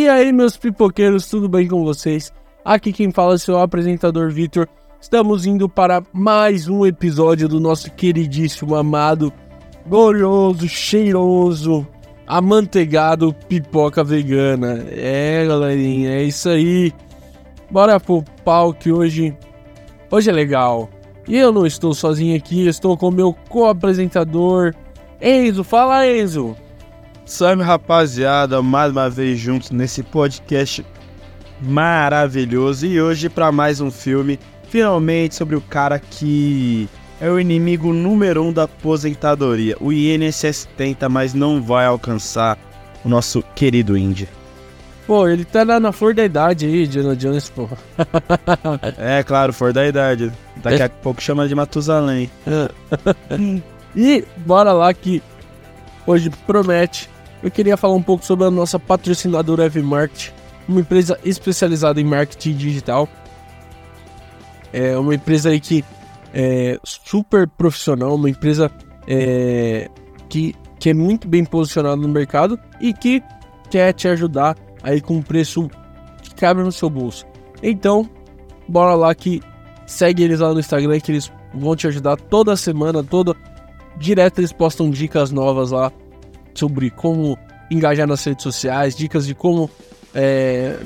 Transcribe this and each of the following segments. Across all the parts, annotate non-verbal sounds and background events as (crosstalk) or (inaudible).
E aí, meus pipoqueiros, tudo bem com vocês? Aqui quem fala é o seu apresentador Vitor. Estamos indo para mais um episódio do nosso queridíssimo, amado, glorioso, cheiroso, amanteigado pipoca vegana. É, galerinha, é isso aí. Bora pro pau que hoje, hoje é legal. E eu não estou sozinho aqui, estou com meu co-apresentador, Enzo. Fala, Enzo. Salve rapaziada, mais uma vez juntos nesse podcast maravilhoso e hoje para mais um filme, finalmente sobre o cara que é o inimigo número um da aposentadoria. O INSS tenta, mas não vai alcançar o nosso querido Indy. Pô, ele tá na, na flor da idade aí, Diana Jones, pô. (laughs) é, claro, flor da idade. Daqui a pouco chama de Matusalém. (laughs) e bora lá que hoje promete eu queria falar um pouco sobre a nossa patrocinadora Evmarket, uma empresa especializada em marketing digital. É uma empresa aí que é super profissional, uma empresa é, que, que é muito bem posicionada no mercado e que quer te ajudar aí com um preço que cabe no seu bolso. Então, bora lá que segue eles lá no Instagram que eles vão te ajudar toda semana, toda direto eles postam dicas novas lá sobre como engajar nas redes sociais, dicas de como é,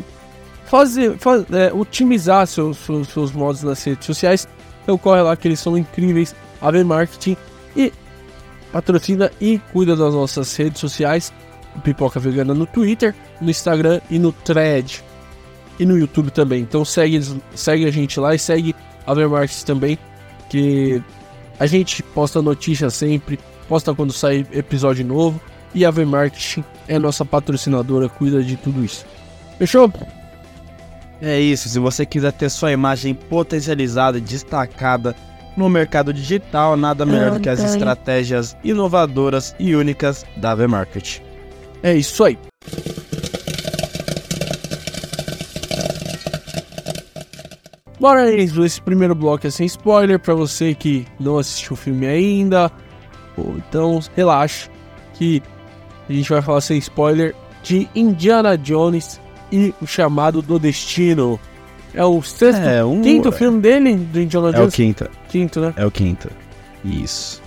fazer, faz, é, otimizar seus, seus, seus, modos nas redes sociais. Então corre lá que eles são incríveis, a ver marketing e patrocina e cuida das nossas redes sociais, Pipoca Vegana no Twitter, no Instagram e no Thread e no YouTube também. Então segue, segue a gente lá e segue a Ver Marketing também, que a gente posta notícias sempre, posta quando sai episódio novo e a V-Marketing é nossa patrocinadora, cuida de tudo isso. Fechou? É isso, se você quiser ter sua imagem potencializada e destacada no mercado digital, nada melhor do que as estratégias inovadoras e únicas da V-Market. É isso aí. Bora, Enzo, esse primeiro bloco é sem spoiler para você que não assistiu o filme ainda. Então, relaxa que a gente vai falar sem spoiler de Indiana Jones e o chamado do destino. É o sexto, é, um... quinto filme dele, do Indiana Jones? É o quinto. Quinto, né? É o quinto. Isso.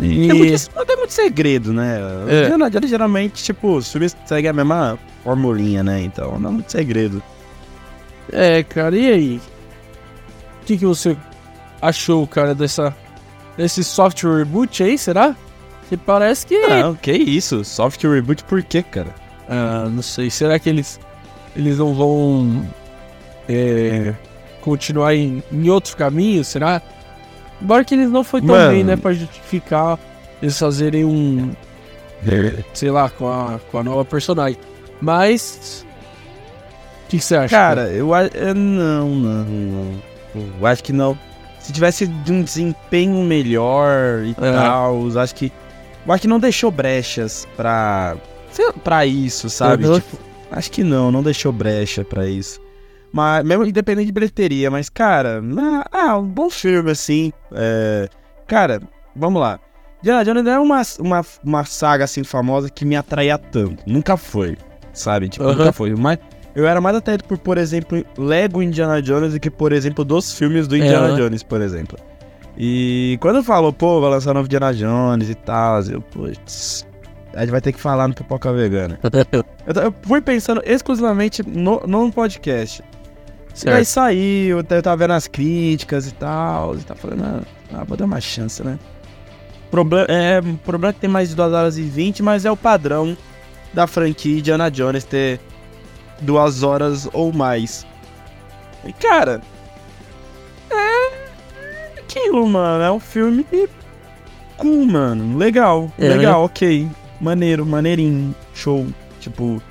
E... Tem, muito, tem muito segredo, né? É. Indiana Jones geralmente, tipo, seguem a mesma formulinha, né? Então, não é muito segredo. É, cara, e aí? O que, que você achou, cara, dessa, desse software reboot aí, será? Que parece que. Não, que isso? Soft reboot por quê, cara? Ah, não sei. Será que eles. Eles não vão. É, continuar em, em outros caminhos? Será? Embora que eles não foi tão Mano. bem, né? Pra justificar eles fazerem um. sei lá, com a, com a nova personagem. Mas. O que você acha? Cara, eu acho. Não, não, não. Eu acho que não. Se tivesse um desempenho melhor e é. tal, acho que eu acho que não deixou brechas pra. pra isso, sabe? Uhum. Tipo, acho que não, não deixou brecha pra isso. Mas, mesmo independente de bilheteria, mas, cara, ah, um bom filme, assim. É, cara, vamos lá. Diana Jones não é uma, uma, uma saga, assim, famosa que me atraía tanto. Nunca foi, sabe? Tipo, uhum. nunca foi. Mas eu era mais atraído por, por exemplo, Lego Indiana Jones do que, por exemplo, dos filmes do Indiana é, Jones, por exemplo. E quando falou, pô, vai lançar novo Diana Jones e tal, eu, putz, a gente vai ter que falar no Pipoca Vegana. (laughs) eu, eu, fui pensando exclusivamente no, no podcast. Certo. Aí saiu, eu tava vendo as críticas e tal, e tá falando, ah, ah, vou dar uma chance, né? Problema, é, problema é que tem mais de 2 horas e 20, mas é o padrão da franquia Diana Jones ter 2 horas ou mais. E cara, aquilo, mano. É um filme cool, mano. Legal, é, legal, né? ok. Maneiro, maneirinho, show. Tipo,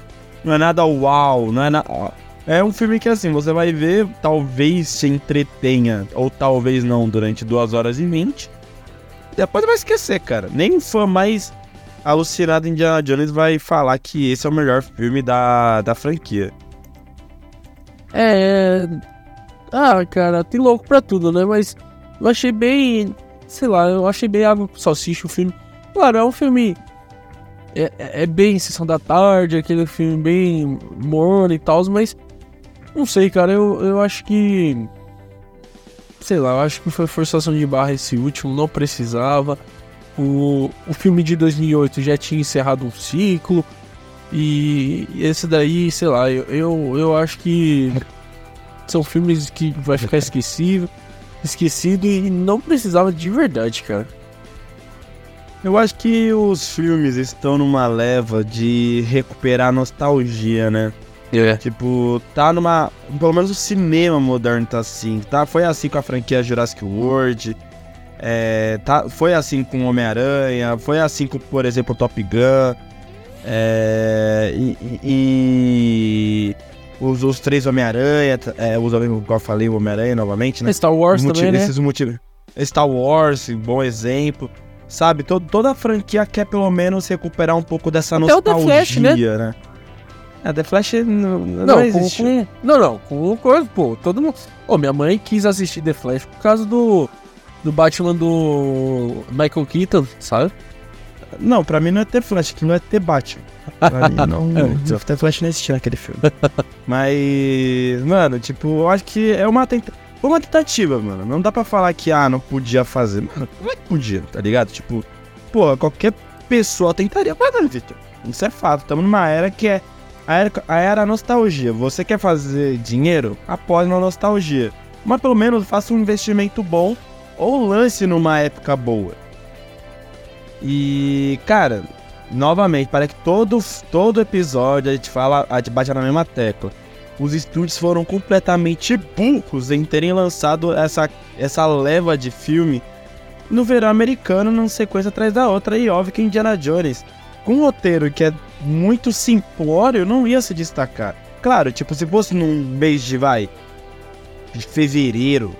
não é nada uau, não é nada. É um filme que assim, você vai ver, talvez se entretenha, ou talvez não, durante 2 horas e 20. Depois vai esquecer, cara. Nem fã mais alucinado Indiana Jones vai falar que esse é o melhor filme da, da franquia. É. Ah, cara, tem louco pra tudo, né? Mas eu achei bem. Sei lá, eu achei bem água com salsicha o filme. Claro, é um filme é, é bem Sessão da Tarde, aquele filme bem morno e tal, mas não sei, cara, eu, eu acho que. Sei lá, eu acho que foi forçação de barra esse último, não precisava. O, o filme de 2008 já tinha encerrado um ciclo. E esse daí, sei lá, eu, eu, eu acho que são filmes que vai ficar esquecido, esquecido e não precisava de verdade, cara. Eu acho que os filmes estão numa leva de recuperar nostalgia, né? É. Tipo, tá numa. Pelo menos o cinema moderno tá assim. Tá? Foi assim com a franquia Jurassic World. É, tá, foi assim com Homem-Aranha. Foi assim com, por exemplo, Top Gun. É, e, e os, os três Homem-Aranha. É, os, igual eu falei, o Homem-Aranha novamente, né? Star Wars Motiv- também, né? Esses motivos. Star Wars, bom exemplo. Sabe, to- toda a franquia quer pelo menos recuperar um pouco dessa Até o The nostalgia, Flash, né? né? É, The Flash não, não, Não, existe. com- não, não, com coisa, pô, todo mundo. Ô, minha mãe quis assistir The Flash por causa do do Batman do Michael Keaton, sabe? Não, pra mim não é ter Flash, aquilo é ter Batman. Não. (laughs) É. ter Flash não existia naquele filme. Mas, mano, tipo, eu acho que é uma tenta... Foi uma tentativa, mano. Não dá pra falar que, ah, não podia fazer. Mano, como é que podia, tá ligado? Tipo, pô, qualquer pessoa tentaria fazer, Victor. Isso é fato. Estamos numa era que é a era, a era nostalgia. Você quer fazer dinheiro? Após na nostalgia. Mas pelo menos faça um investimento bom ou lance numa época boa. E, cara, novamente, para que todo, todo episódio a gente fala, a gente bate na mesma tecla. Os estúdios foram completamente burros em terem lançado essa, essa leva de filme no verão americano, numa sequência atrás da outra. E óbvio que Indiana Jones, com um roteiro que é muito simplório, não ia se destacar. Claro, tipo, se fosse num mês de, vai, de fevereiro,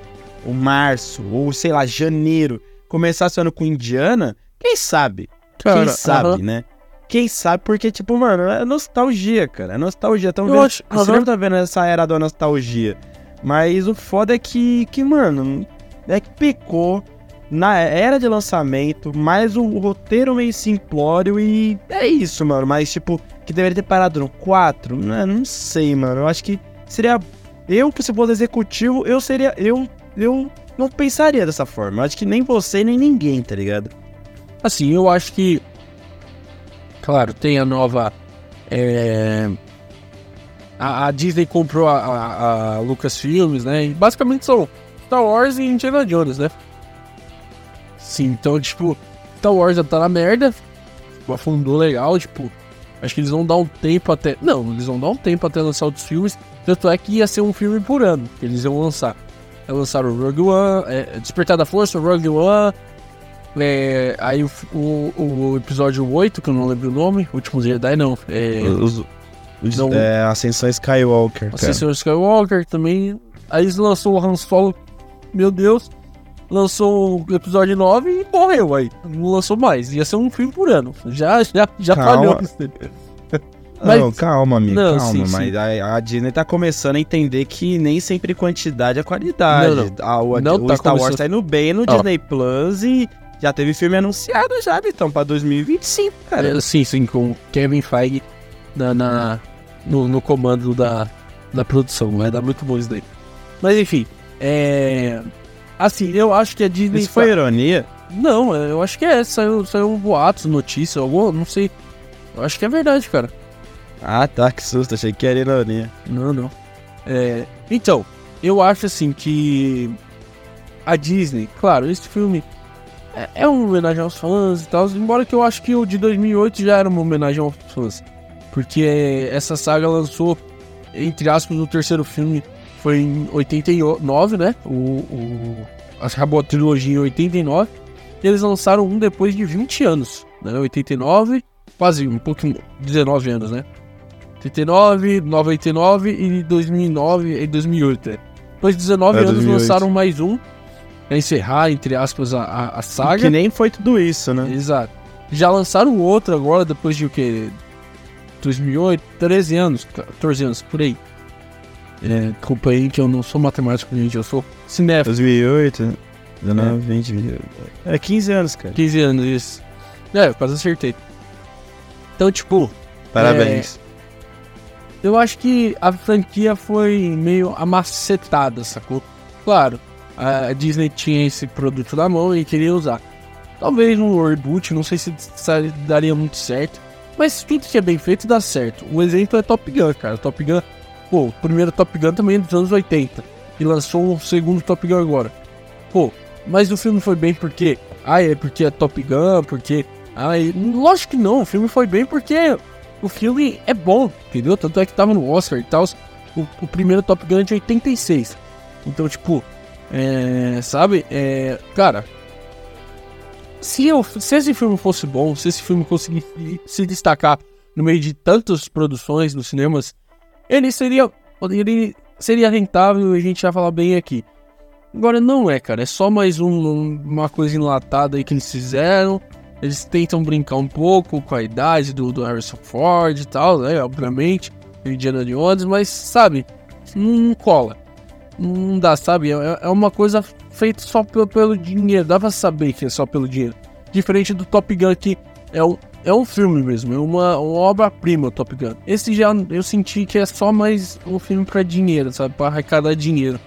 ou março, ou sei lá, janeiro, começasse o ano com Indiana, quem sabe? Quem sabe, aham. né? Quem sabe, porque, tipo, mano, é nostalgia, cara. É nostalgia. Eu vendo, acho- o cinema tá vendo essa era da nostalgia. Mas o foda é que, que, mano, é que pecou na era de lançamento, mais o roteiro meio simplório e é isso, mano. Mas, tipo, que deveria ter parado no 4, né? não sei, mano. Eu acho que seria. Eu, que se fosse executivo, eu seria. Eu, eu não pensaria dessa forma. Eu acho que nem você, nem ninguém, tá ligado? Assim, eu acho que. Claro, tem a nova. é, A, a Disney comprou a, a, a né? E basicamente são Star Wars e Indiana Jones, né? Sim, então, tipo, Star Wars já tá na merda. Afundou legal, tipo. Acho que eles vão dar um tempo até. Não, eles vão dar um tempo até lançar outros filmes. Tanto é que ia ser um filme por ano que eles iam lançar. Lançaram o Rogue One, é, Despertar da Força, Rogue One. É, aí o, o, o episódio 8, que eu não lembro o nome, Últimos Jedi, não. É, Os, Não. é, Ascensão Skywalker, cara. Ascensão Skywalker também. Aí eles lançou o Han Solo, meu Deus. Lançou o episódio 9 e morreu aí. Não lançou mais. Ia ser um filme por ano. Já, já, já falhou. (laughs) Mas- Não, calma, amigo, Não, calma. sim, mas A, a Disney tá começando a entender que nem sempre quantidade é qualidade. Não, não. A- o Não o tá Star Wars começando- tá indo bem no Ó. Disney Plus e já teve filme anunciado já, então, pra 2025, cara. É, sim, sim, com Kevin Feige na, na- no, no comando da, da produção. Vai dar muito bom isso daí. Mas enfim, é. Assim, eu acho que a Disney. Isso foi ironia? Não, eu acho que é. Saiu, saiu um boato, notícia, alguma. Não sei. Eu acho que é verdade, cara. Ah, tá, que susto, achei que era ironia. Não, não. É, então, eu acho assim que a Disney, claro, esse filme é, é uma homenagem aos fãs e tal, embora que eu acho que o de 2008 já era uma homenagem aos fãs. Porque essa saga lançou, entre aspas, o terceiro filme foi em 89, né? O, o, acabou a trilogia em 89. E eles lançaram um depois de 20 anos, né? 89, quase um pouquinho, 19 anos, né? 89, 99 e 2009 e 2008. né? Depois de 19 É, anos 2008. lançaram mais um encerrar, entre aspas, a, a, saga. Que nem foi tudo isso, né? Exato. Já lançaram outro agora, depois de o que? 2008, 13 anos, 14 anos, por aí. É, desculpa aí que eu não sou matemático, gente, eu sou cinéfilo. 2008, 19, 20, 20. É 15 anos, cara. 15 anos, isso. É, eu quase acertei. Então, tipo, Parabéns. eu acho que a franquia foi meio amacetada, sacou? Claro, a Disney tinha esse produto na mão e queria usar. Talvez um reboot, não sei se daria muito certo. Mas tudo que é bem feito dá certo. Um exemplo é Top Gun, cara. Top Gun, pô, o primeiro Top Gun também é dos anos 80. E lançou um segundo Top Gun agora. Pô, mas o filme foi bem porque. Ah, é porque é Top Gun, porque. Ah, e- lógico que não. O filme foi bem porque o filme é bom, entendeu? Tanto é que tava no Oscar e tal. O, o primeiro Top Gun é de 86. Então, tipo, é, sabe? É, cara, se, eu, se esse filme fosse bom, se esse filme conseguisse se destacar no meio de tantas produções nos cinemas, ele seria, ele seria rentável e a gente ia falar bem aqui. Agora não é, cara. É só mais um- uma coisa enlatada aí que eles fizeram. Eles tentam brincar um pouco com a idade do, do Harrison Ford e tal, né? Obviamente, Indiana Jones, mas sabe, não cola. Não dá, sabe? É, é uma coisa feita só pelo, pelo dinheiro. Dá pra saber que é só pelo dinheiro. Diferente do Top Gun, que é um, é um filme mesmo, é uma, uma obra-prima o Top Gun. Esse já eu senti que é só mais um filme pra dinheiro, sabe? Pra arrecadar dinheiro.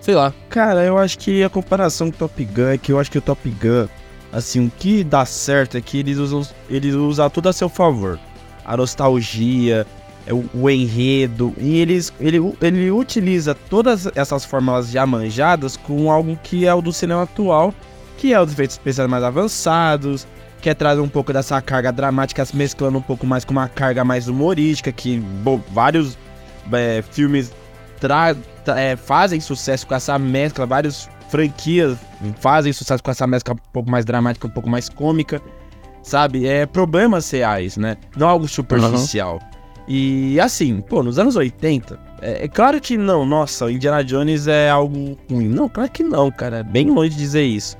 Sei lá. Cara, eu acho que a comparação com o Top Gun é que eu acho que o Top Gun, assim, o que dá certo é que eles usam, eles usam tudo a seu favor. A nostalgia, o, o enredo, e eles, ele, ele utiliza todas essas fórmulas já manjadas com algo que é o do cinema atual, que é os efeitos especiais mais avançados, que é trazer um pouco dessa carga dramática, mesclando um pouco mais com uma carga mais humorística, que bom, vários é, filmes tra é, fazem sucesso com essa mescla, várias franquias fazem sucesso com essa mescla um pouco mais dramática, um pouco mais cômica, sabe? É problemas reais, né? Não algo superficial. E assim, pô, nos anos 80, é, é claro que não, nossa, Indiana Jones é algo ruim. Não, claro que não, cara, é bem longe de dizer isso.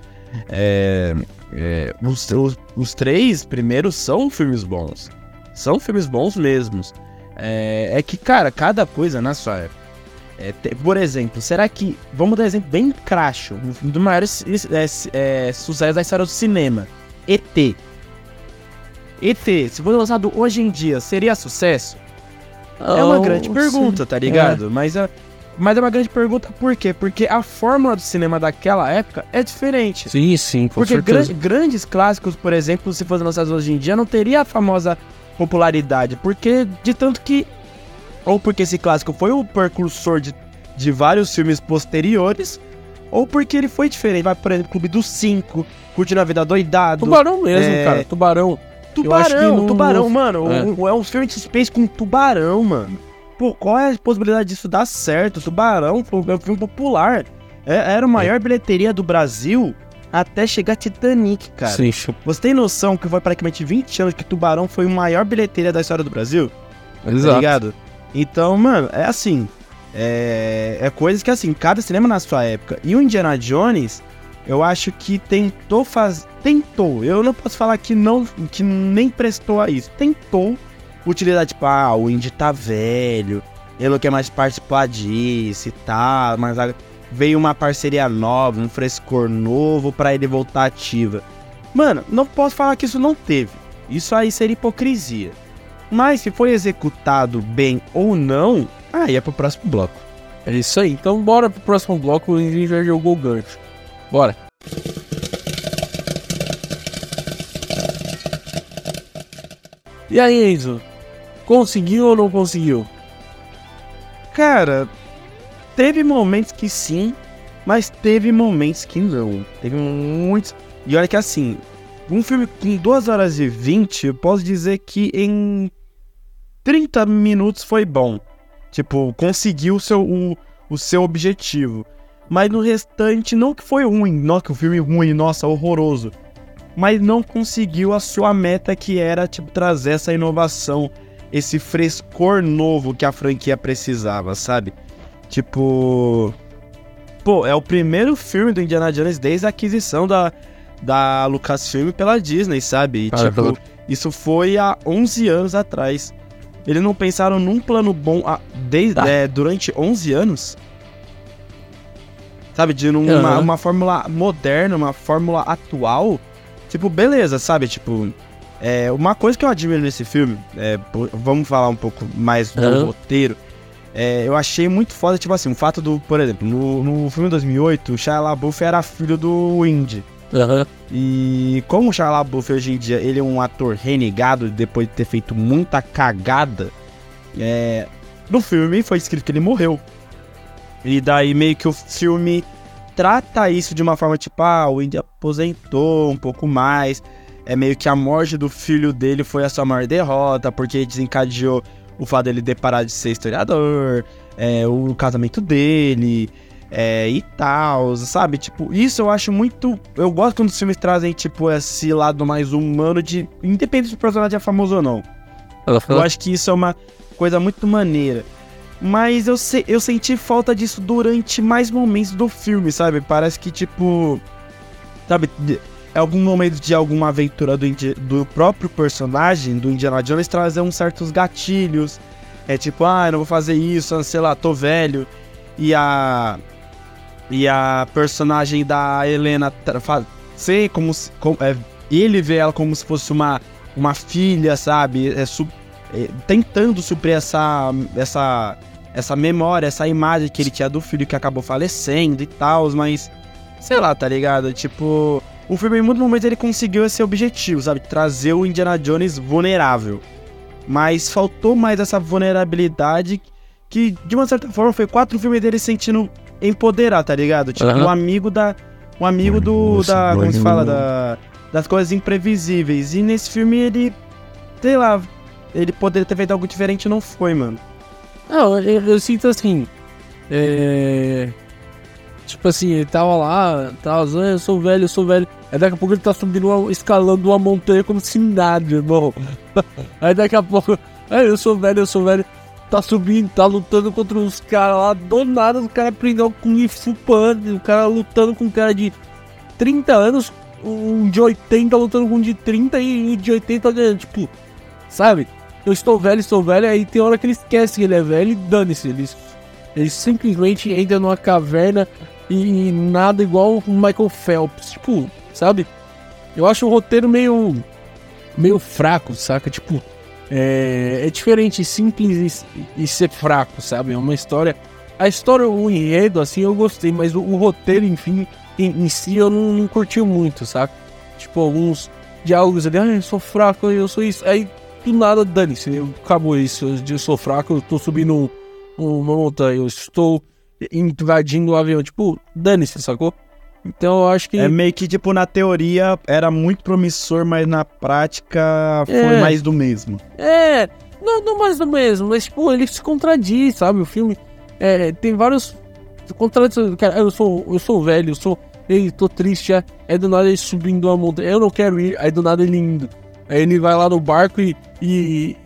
É, é, os, os, os três primeiros são filmes bons. São filmes bons mesmos. É, é que, cara, cada coisa na sua época. É, te- por exemplo, será que. Vamos dar um exemplo bem cracho. Um dos maiores é, sucessos da história do cinema: ET. ET, se for lançado hoje em dia, seria sucesso? É uma grande pergunta, tá ligado? Mas, é, mas é uma grande pergunta por quê? Porque a fórmula do cinema daquela época é diferente. Sim, sim, com Porque certeza. gran- grandes clássicos, por exemplo, se fossem lançados hoje em dia, não teria a famosa popularidade. Porque de tanto que. Ou porque esse clássico foi o precursor de, de vários filmes posteriores, ou porque ele foi diferente. Vai, por exemplo, Clube dos Cinco, Curtindo a Vida Doidado. Tubarão mesmo, É. cara. Tubarão. Tubarão, tubarão, mano. É. um- É. um filme de suspense com tubarão, mano. Pô, qual é a possibilidade disso dar certo? Tubarão foi um filme popular. É- era a maior bilheteria do Brasil até chegar Titanic, cara. Sim, Você tem noção que foi praticamente 20 anos que Tubarão foi a maior bilheteria da história do Brasil? Tá exato. ligado? Então, mano, é assim. É, é coisas que, assim, cada cinema na sua época. E o Indiana Jones, eu acho que tentou fazer. Tentou. Eu não posso falar que não. que nem prestou a isso. Tentou utilizar, tipo, ah, o Indy tá velho. Ele não quer mais participar disso e tal. Mas veio uma parceria nova, um frescor novo pra ele voltar ativa. Mano, não posso falar que isso não teve. Isso aí seria hipocrisia. Mas se foi executado bem ou não, aí é pro próximo bloco. É isso aí. Então bora pro próximo bloco, a gente já jogou o gancho. Bora. E aí, Enzo? Conseguiu ou não conseguiu? Cara, teve momentos que sim, mas teve momentos que não. Teve muitos. E olha que assim, um filme com 2 horas e 20, eu posso dizer que em 30 minutos foi bom. Tipo, conseguiu o seu, o, o seu objetivo. Mas no restante, não que foi ruim, não que o filme ruim, nossa, horroroso. Mas não conseguiu a sua meta que era, tipo, trazer essa inovação, esse frescor novo que a franquia precisava, sabe? Tipo. Pô, é o primeiro filme do Indiana Jones desde a aquisição da, da Lucasfilm pela Disney, sabe? E, tipo, pelo- isso foi há 11 anos atrás. Eles não pensaram num plano bom há- desde, Ah. é, durante 11 anos? Sabe, de numa, Aham. uma fórmula moderna, uma fórmula atual. Tipo, beleza, sabe? Tipo, É, uma coisa que eu admiro nesse filme, é, vamos falar um pouco mais do uhum. roteiro. É, eu achei muito foda, tipo assim, o fato do, por exemplo, no, no filme 2008, o Shia LaBeouf era filho do Indy. Uhum. E como o Shia LaBeouf hoje em dia, ele é um ator renegado depois de ter feito muita cagada, é, no filme foi escrito que ele morreu. E daí meio que o filme trata isso de uma forma tipo, ah, o Indy aposentou um pouco mais. É meio que a morte do filho dele foi a sua maior derrota, porque desencadeou o fato dele ter parado de ser historiador, é, o casamento dele, é, e tal, sabe? Tipo, isso eu acho muito. Eu gosto quando os filmes trazem, tipo, esse lado mais humano de. Independente se o personagem é famoso ou não. Eu acho que isso é uma coisa muito maneira. Mas eu, se, eu senti falta disso durante mais momentos do filme, sabe? Parece que, tipo. Sabe? Algum momento de alguma aventura do, do próprio personagem, do Indiana Jones, trazer uns certos gatilhos. É tipo, ah, eu não vou fazer isso, sei lá, tô velho. E a. E a personagem da Helena sei como, como é, ele vê ela como se fosse uma, uma filha, sabe? É, su, é, tentando suprir essa, essa, essa memória, essa imagem que ele tinha do filho que acabou falecendo e tal, mas sei lá, tá ligado? Tipo, o filme, em muitos momentos, ele conseguiu esse objetivo, sabe? Trazer o Indiana Jones vulnerável. Mas faltou mais essa vulnerabilidade que, de uma certa forma, foi quatro filmes dele sentindo empoderar, tá ligado? Tipo, uhum. o amigo da. O amigo do. Nossa, da. Como se fala? Da, das coisas imprevisíveis. E nesse filme ele. Sei lá. Ele poderia ter feito algo diferente não foi, mano. Não, eu, eu sinto assim. É Tipo assim, ele tava lá, tava dizendo, eu sou velho, eu sou velho. Aí daqui a pouco ele tá subindo, uma, escalando uma montanha como se nada, irmão. (laughs) Aí daqui a pouco, aí eu sou velho, eu sou velho. Tá subindo, tá lutando contra uns caras lá, do nada o cara aprendeu com o Panda, o cara lutando com um cara de 30 anos, um de 80 lutando com um de 30 e um de 80 ganhando, tipo, sabe? Eu estou velho, estou velho, aí tem hora que ele esquece que ele é velho e dane-se, ele, ele simplesmente entra numa caverna e nada igual o Michael Phelps. Tipo, sabe? Eu acho o roteiro meio. meio fraco, saca? Tipo, é, é diferente simples e, e, ser fraco, sabe? É uma história. A história, o enredo, assim, eu gostei, mas o, o roteiro, enfim, em, em, si eu não, não curti muito, saca? Tipo, alguns diálogos ali, ah, eu sou fraco, eu sou isso. Aí, do nada, dane-se, acabou isso. Eu sou fraco, eu tô subindo uma montanha, eu estou invadindo o avião. Tipo, dane-se, sacou? Então eu acho que. É meio que, tipo, na teoria era muito promissor, mas na prática foi é. mais do mesmo. É, não, não mais do mesmo, mas, tipo, ele se contradiz, sabe? O filme é, tem vários contradições. Cara, eu sou, eu sou velho, eu sou. Ei, tô triste, é, é do nada ele subindo uma montanha. Eu não quero ir, aí do nada ele indo. Aí ele vai lá no barco e, e,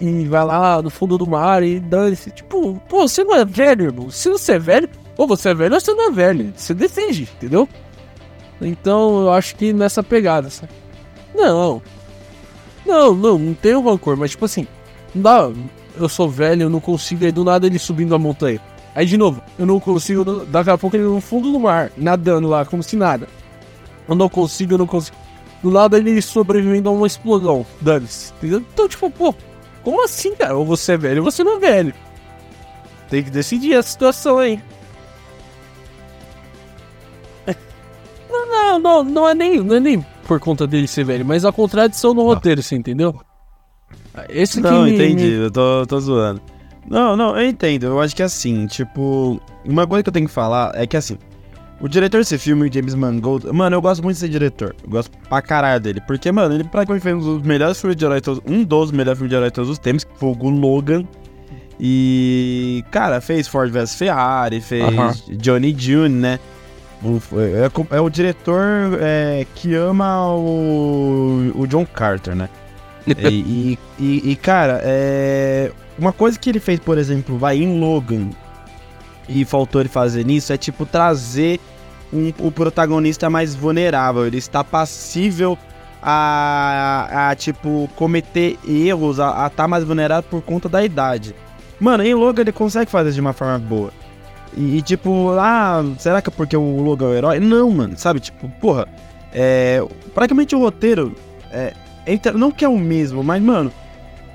e vai lá no fundo do mar e dane-se. Tipo, pô, você não é velho, irmão. Se você é velho, ou você é velho ou você não é velho. Você decide, entendeu? Então eu acho que nessa pegada, sabe? Não. Não, não, não tenho rancor, mas tipo assim, não dá. Eu sou velho, eu não consigo, aí do nada ele subindo a montanha. Aí de novo, eu não consigo, daqui a pouco ele no fundo do mar, nadando lá, como se nada. Eu não consigo, eu não consigo. Do nada ele sobrevivendo a uma explosão, dane-se? Então, tipo, pô, como assim, cara? Ou você é velho ou você não é velho. Tem que decidir a situação aí. (laughs) Não, não, não, não é nem, não é nem por conta dele ser velho, mas a contradição no roteiro, você entendeu? Esse não, me, entendi, me... eu tô, tô zoando. Não, não, eu entendo. Eu acho que é assim, tipo, uma coisa que eu tenho que falar é que assim, o diretor desse filme, James Mangold, mano, eu gosto muito desse diretor. Eu gosto pra caralho dele. Porque, mano, ele praticamente fez um dos melhores filmes de herói todos, um dos melhores filmes de herói todos os tempos, que foi o Logan. E, cara, fez Ford vs Ferrari, fez uh -huh. Johnny June, né? É, é, o diretor é, que ama o, o John Carter, né? (laughs) e, e, e, cara, é, uma coisa que ele fez, por exemplo, vai em Logan, e faltou ele fazer nisso é tipo trazer um, o protagonista mais vulnerável. Ele está passível a, a tipo, cometer erros, a estar tá mais vulnerável por conta da idade. Mano, em Logan ele consegue fazer de uma forma boa. E, e, tipo, ah, será que é porque o Logan é o herói? Não, mano, sabe? Tipo, porra, é, praticamente o roteiro é, entra, não que é o mesmo, mas, mano,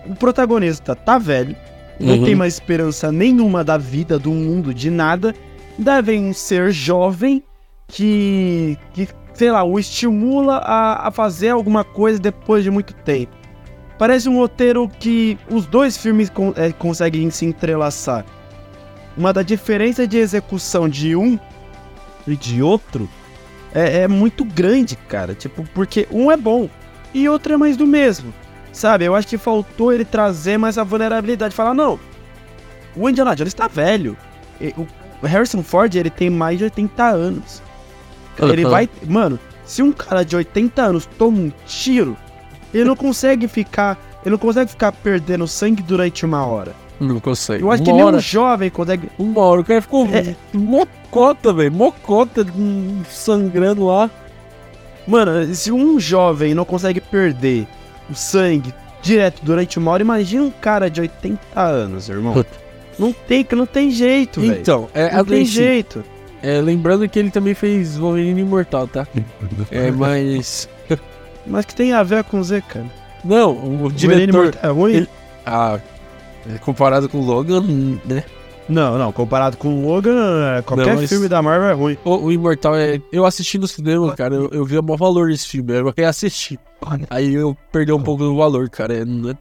o protagonista tá velho, não Uhum. tem mais esperança nenhuma da vida, do mundo, de nada. Devem um ser jovem que, que sei lá, o estimula a, a fazer alguma coisa depois de muito tempo. Parece um roteiro que os dois filmes con- é, conseguem se entrelaçar. Uma da diferença de execução de um e de outro é, é muito grande, cara. Tipo, porque um é bom e outro é mais do mesmo. Sabe? Eu acho que faltou ele trazer mais a vulnerabilidade. Falar, não, o Indiana Jones tá velho. O Harrison Ford, ele tem mais de 80 anos. Ele vai. Mano, se um cara de 80 anos toma um tiro, ele não consegue ficar. Ele não consegue ficar perdendo sangue durante uma hora. Não consegue. Eu acho que uma nem hora, um jovem consegue. uma hora, o cara ficou É. mocota, velho. Mocota, hum, sangrando lá. Mano, se um jovem não consegue perder o sangue direto durante uma hora, imagina um cara de 80 anos, irmão. Não tem, não tem jeito, velho. Então, é, não tem jeito. é, lembrando que ele também fez Wolverine Imortal, tá? (laughs) É, mas... (laughs) Mas que tem a ver com o Z, cara. Não, o Wolverine diretor... Mortal é ruim? ele- Ah, é, comparado com o Logan, né? Não, não. Comparado com o Logan, é, qualquer Não, mas- filme da Marvel é ruim. O, o Imortal é. Eu assisti no cinema, cara. Eu, eu vi o maior valor desse filme. Eu queria assistir. Aí eu perdi um pouco do valor, cara. É, não é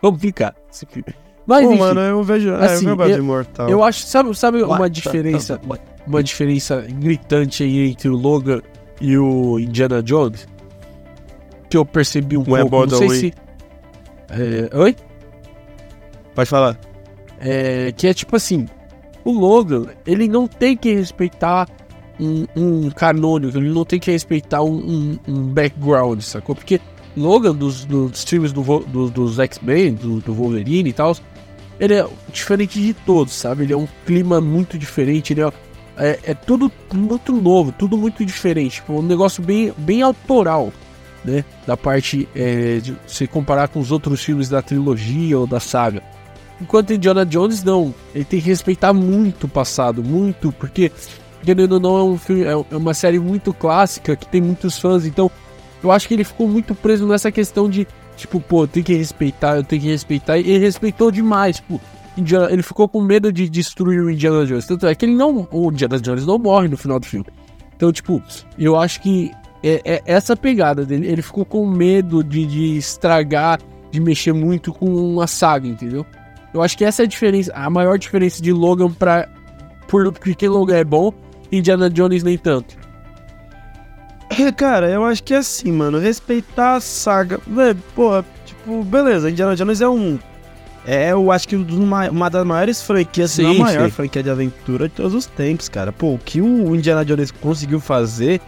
complicado esse filme. Mas, Pô, enfim, mano, eu vejo. é, assim, eu gosto eu- de Imortal. eu acho. Sabe, sabe uma What? diferença? Uma diferença gritante aí entre o Logan e o Indiana Jones? Que eu percebi um Um é pouco. bom, não sei ruim. se. É, oi? Pode falar. É, que é tipo assim, o Logan, ele não tem que respeitar um, um canônico, ele não tem que respeitar um, um- um background, sacou? Porque Logan, dos, dos filmes do, do- dos X-Men, do, do Wolverine e tal, ele é diferente de todos, sabe? Ele é um clima muito diferente, ele é, é, é tudo muito novo, tudo muito diferente, tipo, um negócio bem, bem autoral, né? Da parte é, de se comparar com os outros filmes da trilogia ou da saga. Enquanto Indiana Jones, não. Ele tem que respeitar muito o passado, muito, porque, querendo ou não, é, um filme, é uma série muito clássica, que tem muitos fãs, então eu acho que ele ficou muito preso nessa questão de, tipo, pô, tem que respeitar, eu tenho que respeitar, e ele respeitou demais, tipo, Indiana, ele ficou com medo de destruir o Indiana Jones. Tanto é que ele não. O Indiana Jones não morre no final do filme. Então, tipo, eu acho que é, é essa pegada dele. Ele ficou com medo de, de estragar, de mexer muito com a saga, entendeu? Eu acho que essa é a diferença, a maior diferença de Logan pra. Por, porque Logan é bom, Indiana Jones nem tanto. É, Cara, eu acho que é assim, mano. Respeitar a saga. Pô, tipo, beleza, Indiana Jones é um. É, eu acho que um uma das maiores franquias, se não a Sim, maior sim. franquia de aventura de todos os tempos, cara. Pô, o que o Indiana Jones conseguiu fazer,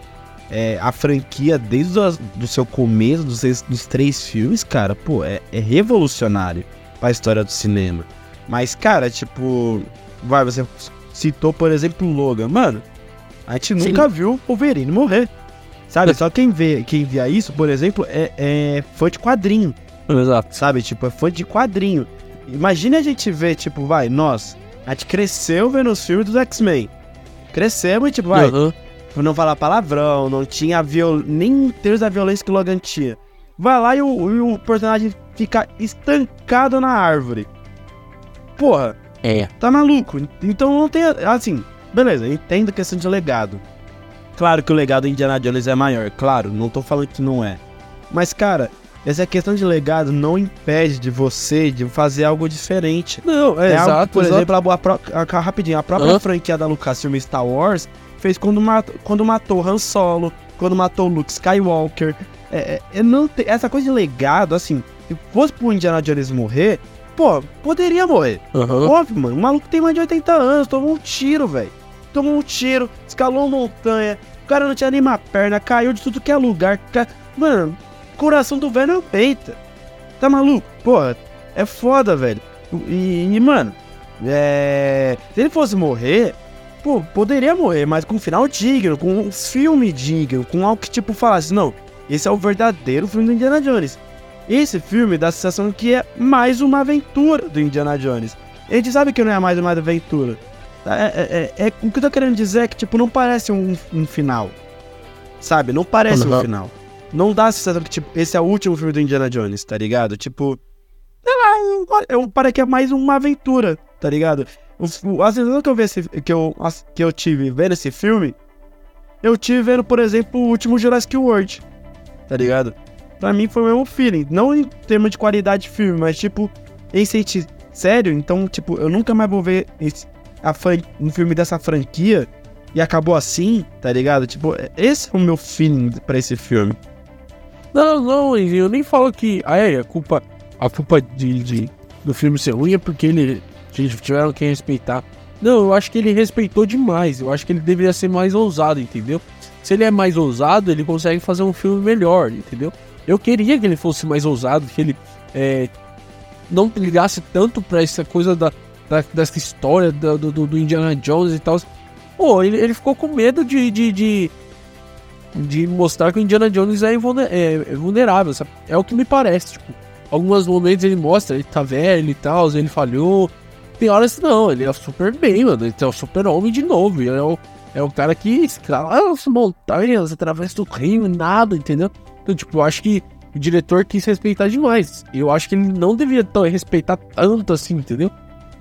é, a franquia desde o do seu começo, dos, dos três filmes, cara, pô, é, é revolucionário pra história do cinema. Mas, cara, tipo, vai, você citou, por exemplo, o Logan. Mano, a gente Sim. nunca viu o Wolverine morrer. Sabe, só quem vê, quem via isso, por exemplo, é, é fã de quadrinho, Exato. sabe? Tipo, é fã de quadrinho. Imagina a gente ver, tipo, vai, nós, a gente cresceu vendo os filmes dos X-Men. Crescemos e, tipo, vai, Aham. não falar palavrão, não tinha viol... nem um terço da violência que o Logan tinha. Vai lá e o, e o personagem fica estancado na árvore. Porra, É. tá maluco. Então não tem. Assim, beleza, entendo a questão de legado. Claro que o legado do Indiana Jones é maior, claro, não tô falando que não é. Mas, cara, essa questão de legado não impede de você de fazer algo diferente. Não, é, É algo, exato. por exato. exemplo, a, a, a- rapidinho, a própria Hã? franquia da Lucasfilm Star Wars fez quando, mat, quando matou Han Solo, quando matou Luke Skywalker. É, é, é não essa coisa de legado, assim, se fosse pro Indiana Jones morrer, pô, poderia morrer. Aham. Óbvio, mano, o maluco tem mais de 80 anos, tomou um tiro, velho. Tomou um tiro, escalou montanha, o cara não tinha nem uma perna, caiu de tudo que é lugar. ca- Mano, coração do velho não peita. Tá maluco? Porra, é foda, velho. E, e, mano, é. Se ele fosse morrer, pô, poderia morrer, mas com um final digno, com um filme digno, com algo que tipo falasse, não, esse é o verdadeiro filme do Indiana Jones. Esse filme dá a sensação que é mais uma aventura do Indiana Jones. A gente sabe que não é mais uma aventura. É, é- é- é- o que eu tô querendo dizer é que, tipo, não parece um, um final. Sabe? Não parece um Uhum. final. não dá a sensação que, tipo, esse é o último filme do Indiana Jones, tá ligado? Tipo, sei lá, eu, eu parece que é mais uma aventura, tá ligado? O, o, a sensação que eu, vi esse, que, eu, que eu tive vendo esse filme, eu tive vendo, por exemplo, o último Jurassic World, tá ligado? Pra mim foi o mesmo feeling, não em termos de qualidade de filme, mas tipo, em sentido sério, então, tipo, eu nunca mais vou ver esse, a um filme dessa franquia e acabou assim, tá ligado? Tipo, esse é o meu feeling para esse filme. Não, não, eu nem falo que ah, é, a culpa, a culpa de, de, do filme ser ruim é porque ele tiveram que respeitar. Não, eu acho que ele respeitou demais. Eu acho que ele deveria ser mais ousado, entendeu? Se ele é mais ousado, ele consegue fazer um filme melhor, entendeu? Eu queria que ele fosse mais ousado, que ele é, não ligasse tanto pra essa coisa da, da dessa história do, do, Indiana Jones e tal. Pô, ele, ele ficou com medo de, de, de de mostrar que o Indiana Jones é, é vulnerável, sabe? É o que me parece, tipo, alguns momentos ele mostra, ele tá velho e tal, ele falhou. Tem horas que não, ele é super bem, mano, ele é o super homem de novo, ele é o, é o cara que escala as montanhas, através do rio, nada, entendeu? Então, tipo, eu acho que o diretor quis respeitar demais. Eu acho que ele não devia respeitar tanto assim, entendeu?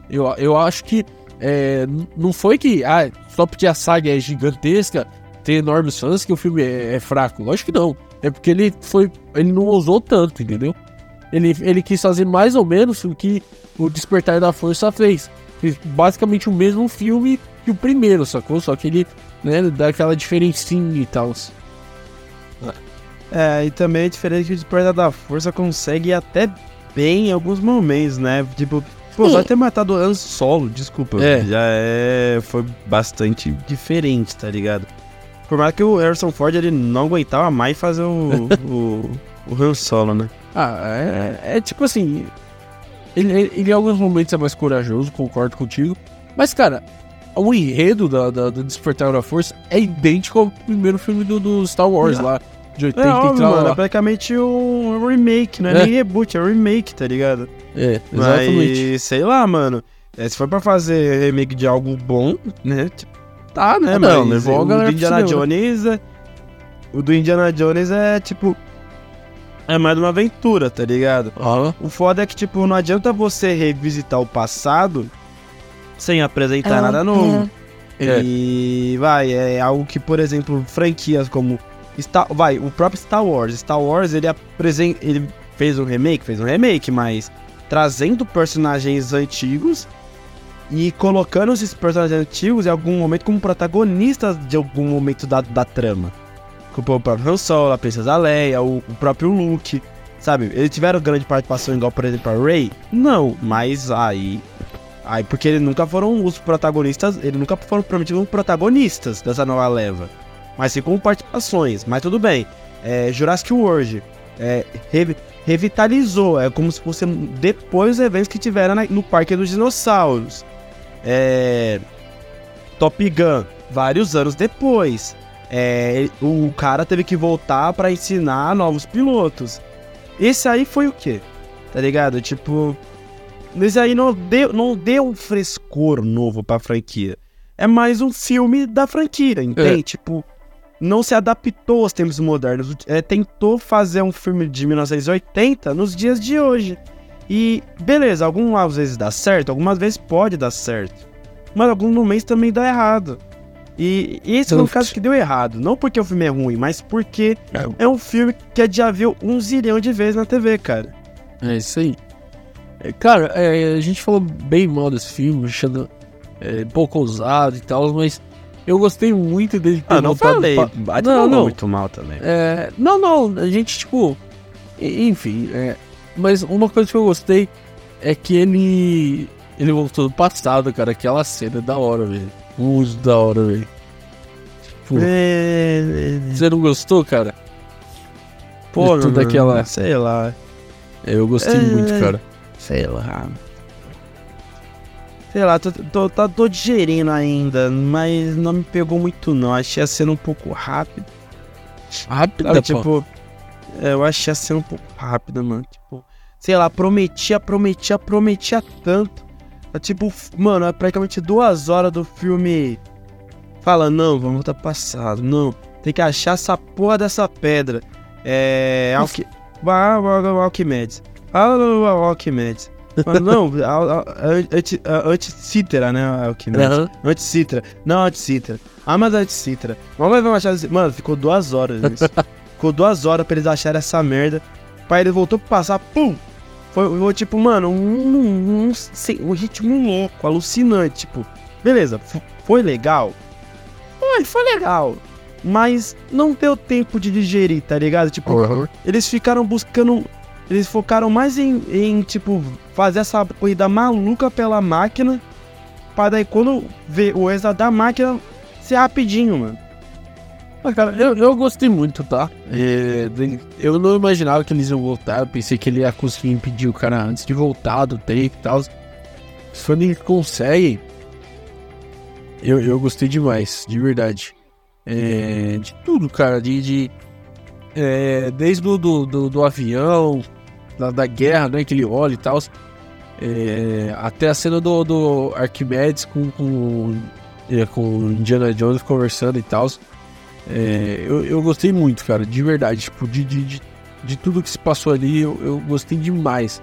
Eu, eu acho que é, não foi que ah, só porque a saga é gigantesca tem enormes fãs que o filme é, é, fraco. Lógico que não. É porque ele foi. Ele não ousou tanto, entendeu? Ele, ele quis fazer mais ou menos o que o Despertar da Força fez. Fez basicamente o mesmo filme que o primeiro, sacou? Só que ele, né, dá aquela diferencinha e tal. É, e também é diferente que o Despertar da Força consegue até bem em alguns momentos, né? Tipo, pô, só ter matado o Han Solo, desculpa. É. Já é. Foi bastante diferente, tá ligado? Por mais que o Harrison Ford ele não aguentava mais fazer o, (laughs) o, o Han Solo, né? Ah, é, é tipo assim. Ele, ele, ele, em alguns momentos é mais corajoso, concordo contigo. Mas, cara, o enredo da, da, do Despertar da Força é idêntico ao primeiro filme do, do Star Wars lá, de 80 é, óbvio, mano, lá. É praticamente um remake, não é, é, nem reboot, é remake, tá ligado? É, exatamente. Mas, sei lá, mano. É, se for pra fazer remake de algo bom, né? Tipo, Tá, né, não, mas levou o do Indiana Jones é, O do Indiana Jones é tipo. É mais uma aventura, tá ligado? Uhum. O foda é que, tipo, não adianta você revisitar o passado sem apresentar nada novo. É. E vai, é algo que, por exemplo, franquias como. Star, vai, o próprio Star Wars. Star Wars, ele apresenta. Ele fez um remake, fez um remake, mas trazendo personagens antigos e colocando esses personagens antigos em algum momento como protagonistas de algum momento da, da trama. Como o próprio Han Solo, a Princesa Leia, o, o próprio Luke, sabe? Eles tiveram grande participação igual, por exemplo, a Rey? Não, mas aí... Aí, porque eles nunca foram os protagonistas, eles nunca foram prometidos protagonistas dessa nova leva. Mas sim como participações, mas tudo bem. É, Jurassic World é, re, revitalizou, é como se fosse depois dos eventos que tiveram na, no Parque dos Dinossauros é, Top Gun, vários anos depois. É, o cara teve que voltar para ensinar novos pilotos. Esse aí foi o quê? Tá ligado? Tipo, esse aí não deu, não deu um frescor novo pra franquia. É mais um filme da franquia, entende? É. Tipo, não se adaptou aos tempos modernos. É, tentou fazer um filme de 1980 nos dias de hoje. E beleza, algumas vezes dá certo, algumas vezes pode dar certo. Mas alguns momentos também dá errado. E esse foi um caso que deu errado. Não porque o filme é ruim, mas porque é, é um filme que já viu um zilhão de vezes na TV, cara. É isso aí. É, cara, é, a gente falou bem mal desse filme, achando é, pouco ousado e tal, mas eu gostei muito dele ter ah, não falei. Pa... Não, não, muito mal também. É, não, não, a gente, tipo... Enfim, é, mas uma coisa que eu gostei é que ele. Ele voltou do passado, cara. Aquela cena é da hora, velho. Muito da hora, velho. Tipo, é... Você não gostou, cara? Pô, tudo daquela. Sei lá. É, eu gostei é... muito, cara. Sei lá. Sei lá, tô, tô, tô, tô digerindo ainda, mas não me pegou muito não. Achei a cena um pouco rápida. Rápida, tipo. É, eu achei a cena um pouco rápida, mano. Tipo, sei lá, prometia, prometia, prometia tanto. É tipo, mano, é praticamente duas horas do filme. Fala, não, vamos voltar pro passado. Não, tem que achar essa porra dessa pedra. É. Alqui... Alquimedes. Alquimedes. Mas não, anti-cítera, né? Alquimedes. Uhum. Anti-cítera. Não, anti-cítera. Ah, mas anti-cítera. Vamos ver achar. Mano, ficou duas horas nisso. (laughs) ficou duas horas pra eles acharem essa merda. Pai, ele voltou pra passar, pum! Foi, foi tipo, mano, um, um, um, um ritmo louco, alucinante. Tipo, beleza, foi legal? Foi, foi legal. Mas não deu tempo de digerir, tá ligado? Tipo, uhum. eles ficaram buscando. Eles focaram mais em, em, tipo, fazer essa corrida maluca pela máquina. Pra daí quando ver o extra da máquina ser rapidinho, mano. Mas, cara, eu, eu gostei muito, tá? É, eu não imaginava que eles iam voltar. Eu pensei que ele ia conseguir impedir o cara antes de voltar do take e tal. Se for ele consegue, eu, eu gostei demais, de verdade. É, de tudo, cara. De, de é, desde do, do, do, do avião, da, da, guerra, né? Que ele olha e tal. É, até a cena do, do Arquimedes com, com, é, com Indiana Jones conversando e tal. É, eu, eu gostei muito, cara, de verdade. Tipo, de, de, de, de tudo que se passou ali, eu, eu gostei demais.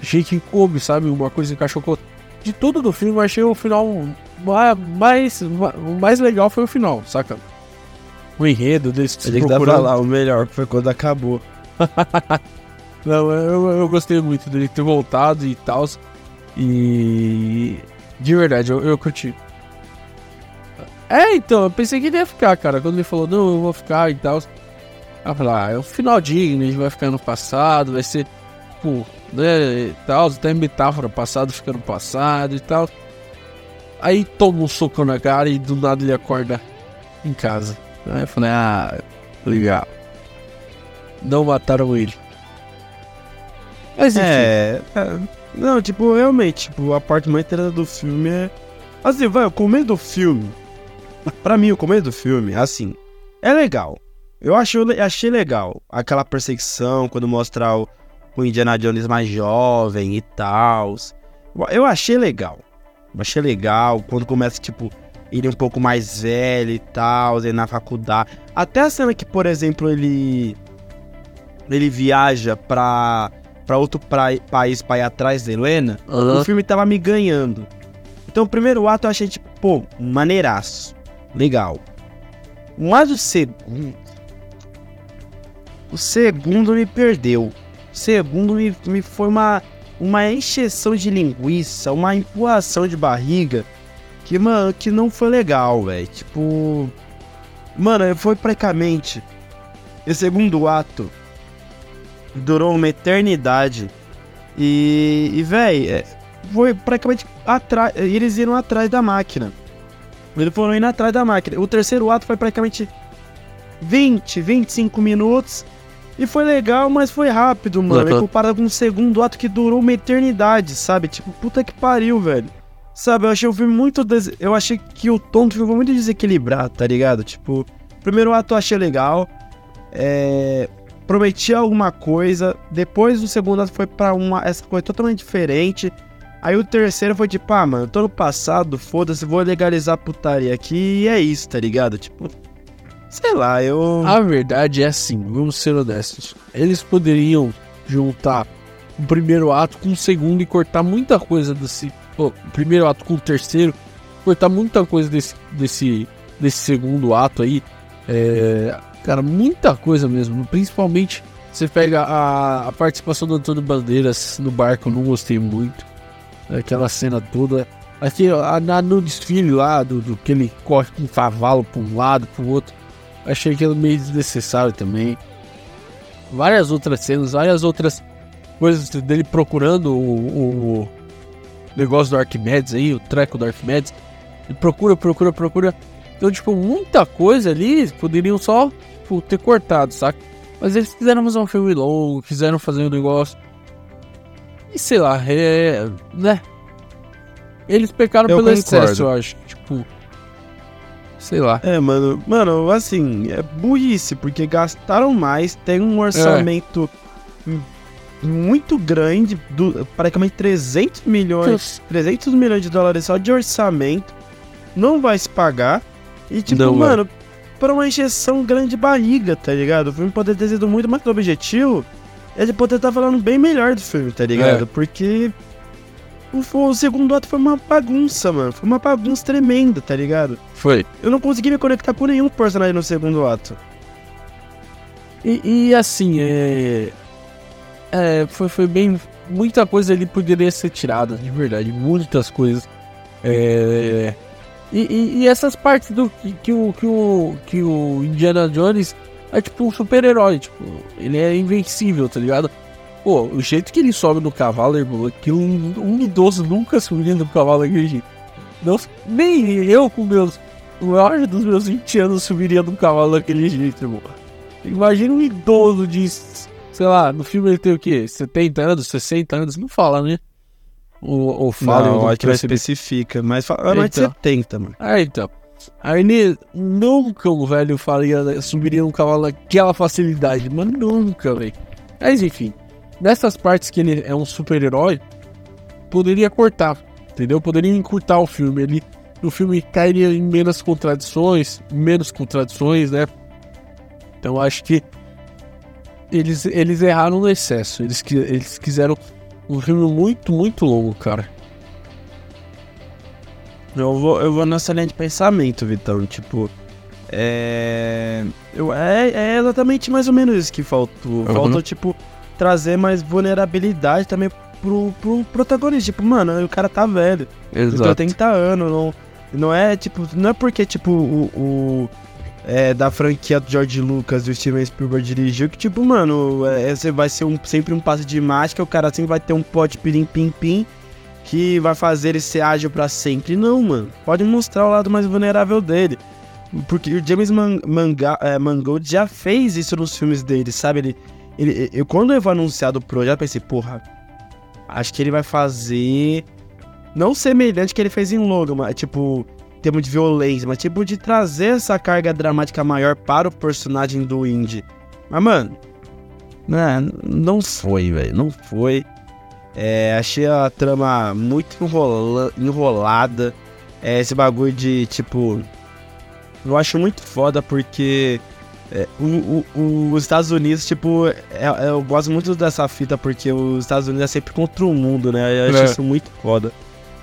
Achei que coube, sabe? Uma coisa que encaixou com. De tudo do filme, eu achei o final mais, mais legal foi o final, saca? O enredo desse Ele que dá pra falar, o melhor foi quando acabou. (laughs) Não, eu, eu gostei muito dele ter voltado e tal. E. De verdade, eu, eu curti. É, então, eu pensei que ele ia ficar, cara. Quando ele falou, não, eu vou ficar e tal. Ah, é um final digno, a gente vai ficar no passado, vai ser, pô, né, e tal, até metáfora, passado fica no passado e tal. Aí toma um soco na cara e do nada ele acorda em casa. Aí eu falei, ah, legal. Não mataram ele. Enfim. É, é, não, tipo, realmente, tipo, a parte mais interessante do filme é. Assim, vai, o começo do filme Pra mim, o começo do filme, assim, é legal. Eu achei, achei legal aquela perseguição quando mostrar o, o Indiana Jones mais jovem e tal. Eu achei legal. Eu achei legal quando começa, tipo, ele um pouco mais velho e tal, ele na faculdade. Até a cena que, por exemplo, ele. Ele viaja pra, pra outro pra, país pra ir atrás da Helena. Uhum. O filme tava me ganhando. Então, o primeiro ato eu achei, tipo, pô, maneiraço legal. Mas o segundo. O segundo me perdeu. O segundo me, me foi uma, uma encheção de linguiça, uma empurração de barriga que, mano, que não foi legal, velho. Tipo. Mano, foi praticamente. O segundo ato durou uma eternidade. E, e velho, é, foi praticamente atrás. Eles iram atrás da máquina. Eles foram indo atrás da máquina. O terceiro ato foi praticamente 20, 25 minutos. E foi legal, mas foi rápido, mano. Uhum. Comparado com o segundo ato que durou uma eternidade, sabe? Tipo, puta que pariu, velho. Sabe, eu achei o filme muito. Des... Eu achei que o tom do filme foi muito desequilibrado, tá ligado? Tipo, o primeiro ato eu achei legal. É. Prometia alguma coisa. Depois o segundo ato foi pra uma. Essa coisa totalmente diferente. Aí o terceiro foi tipo, ah, mano, tô no passado, foda-se, vou legalizar a putaria aqui e é isso, tá ligado? Tipo, sei lá, eu. A verdade é assim, vamos ser honestos. Eles poderiam juntar o primeiro ato com o segundo e cortar muita coisa desse. Pô, primeiro ato com o terceiro, cortar muita coisa desse, desse, desse segundo ato aí. É, cara, muita coisa mesmo. Principalmente, você pega a, a participação do Antônio Bandeiras no barco, não gostei muito aquela cena toda. Assim, no desfile lá, do, do que ele corre com um cavalo para um lado, para o outro, achei aquilo meio desnecessário também. Várias outras cenas, várias outras coisas dele procurando o, o negócio do Arquimedes aí, o treco do Arquimedes. Ele procura, procura, procura. Então, tipo, muita coisa ali poderiam só tipo, ter cortado, saca? Mas eles quiseram fazer um filme longo, quiseram fazer um negócio e sei lá, é. né? Eles pecaram eu pelo concordo. excesso, eu acho. Tipo. Sei lá. É, mano. Mano, assim, é burrice, porque gastaram mais, tem um orçamento é. muito grande, do, praticamente 300 milhões. 300 milhões de dólares só de orçamento. Não vai se pagar. E tipo, Não, mano, pra uma injeção grande de barriga, tá ligado? O filme poderia ter sido muito mais objetivo. Ele poderia estar falando bem melhor do filme, tá ligado? É. Porque o, o segundo ato foi uma bagunça, mano. Foi uma bagunça tremenda, tá ligado? Foi. Eu não consegui me conectar com nenhum personagem no segundo ato. E, e, assim, é. É, foi, foi bem. Muita coisa ali poderia ser tirada, de verdade. Muitas coisas. É. E, e- e essas partes do que, que o, que, o, que o Indiana Jones é tipo um super-herói, tipo, ele é invencível, tá ligado? Pô, o jeito que ele sobe no cavalo, irmão, aquilo um, um idoso nunca subiria no cavalo daquele jeito. Não, nem eu com meus. O maior dos meus 20 anos subiria num cavalo daquele jeito, irmão. Imagina um idoso de, sei lá, no filme ele tem o quê? 70 anos, 60 anos? Não fala, né? Ou, ou fala, não, acho que vai especifica, mas fala mais de Então. 70, mano. Ah, então. Aí nunca um velho faria, subiria um cavalo naquela facilidade, mas nunca, velho. Mas enfim, nessas partes que ele é um super-herói, poderia cortar, entendeu? Poderia encurtar o filme. Ele, o filme cairia em menos contradições, menos contradições, né? Então acho que eles, eles erraram no excesso. Eles, eles quiseram um filme muito, muito longo, cara. Eu vou, eu vou nessa linha de pensamento, Vitão. Tipo, é. Eu, é, é exatamente mais ou menos isso que faltou. Faltou, tipo, trazer mais vulnerabilidade também pro, pro protagonista. Tipo, mano, o cara tá velho. Ele tem 30 anos, não, não é tipo, não é porque tipo o, o- é, da franquia do George Lucas e o Steven Spielberg dirigiu que tipo, mano, é, você vai ser um, sempre um passe de mágica, o cara sempre vai ter um pote pirim pim pim que vai fazer ele ser ágil pra sempre. Não, mano. Pode mostrar o lado mais vulnerável dele. Porque o James Man Manga é, Mangold já fez isso nos filmes dele, sabe? Ele, ele, eu, quando eu foi anunciado o projeto, pensei, porra, acho que ele vai fazer não semelhante que ele fez em Logan, mas tipo, em termos de violência, mas tipo de trazer essa carga dramática maior para o personagem do Indy. Mas, mano, né, não foi, velho, não foi. É, achei a trama muito enrola- enrolada. É, esse bagulho de, tipo. Eu acho muito foda porque. é, o- o- o- os Estados Unidos, tipo, é- é- eu gosto muito dessa fita porque os Estados Unidos é sempre contra o mundo, né? Eu acho É. isso muito foda.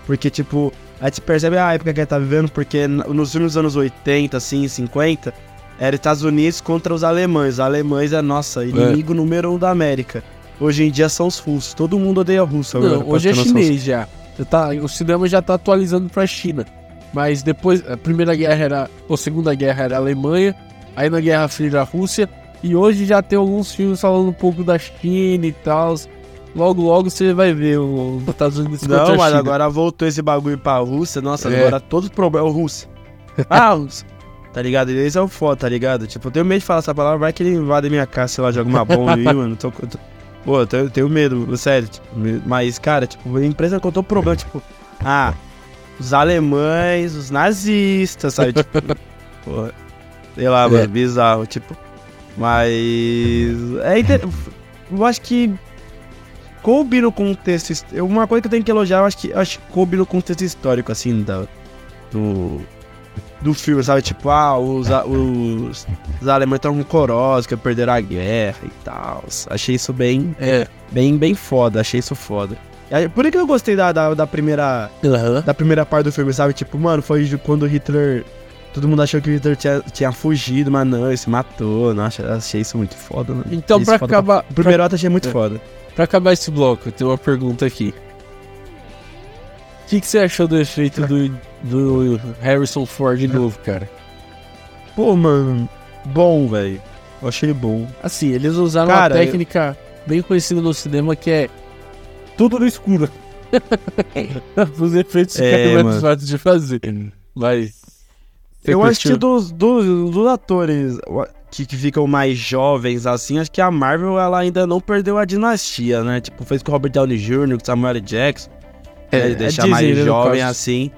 Porque, tipo, a gente percebe a época que ele tá vivendo, porque nos filmes dos anos 80, assim, 50, era Estados Unidos contra os alemães. Os alemães é, nossa, inimigo número um da América. Hoje em dia são os russos. Todo mundo odeia russo agora. Não, hoje é chinês já. Já tá, o cinema já tá atualizando pra China. Mas depois, a primeira guerra era. Ou segunda guerra era a Alemanha. Aí na Guerra Fria era a Rússia. E hoje já tem alguns filmes falando um pouco da China e tal. Logo, logo você vai ver o- os Estados Unidos Não, a mas agora voltou esse bagulho pra Rússia. Nossa, É. agora todo problema é o Rússia. (laughs) Ah, Rússia. Tá ligado? Esse é o foda, tá ligado? Tipo, eu tenho medo de falar essa palavra, vai que ele invade minha casa, sei lá, joga uma bomba aí, (laughs) mano. Tô, tô- Pô, eu tenho, tenho medo, sério. tipo, mas, cara, tipo, a empresa contou problema, tipo, ah, os alemães, os nazistas, sabe? (laughs) Tipo, pô, sei lá, mano, É. bizarro, tipo. Mas. É inter... Eu acho que coube no contexto. Uma coisa que eu tenho que elogiar, eu acho que, acho que coube no contexto histórico, assim, da, do. Do filme, sabe? Tipo, ah, os, os, os alemães estão corosos, que perderam a guerra e tal. Achei isso bem, É. bem, bem foda, achei isso foda. Por que eu gostei da, da, da primeira Aham. da primeira parte do filme, sabe? Tipo, mano, foi quando o Hitler. Todo mundo achou que o Hitler tinha, tinha fugido, mas não, ele se matou. Nossa, achei isso muito foda, né? Então, pra acabar, O primeiro ato achei muito É. foda. pra acabar esse bloco, eu tenho uma pergunta aqui. O que, que você achou do efeito do, do Harrison Ford de novo, cara? Pô, mano, bom, velho. Eu achei bom. Assim, eles usaram Cara, uma eu- técnica bem conhecida no cinema que é tudo no escuro. (laughs) Os efeitos É, ficarem mais mano. fáceis de fazer. Mas. Você eu acho que curtiu? dos, dos, dos atores que, que ficam mais jovens, assim, acho que a Marvel ela ainda não perdeu a dinastia, né? Tipo, fez com o Robert Downey Jr., com Samuel L. Jackson. É, né? a Ele deixar Disney, mais né, jovem caso. assim.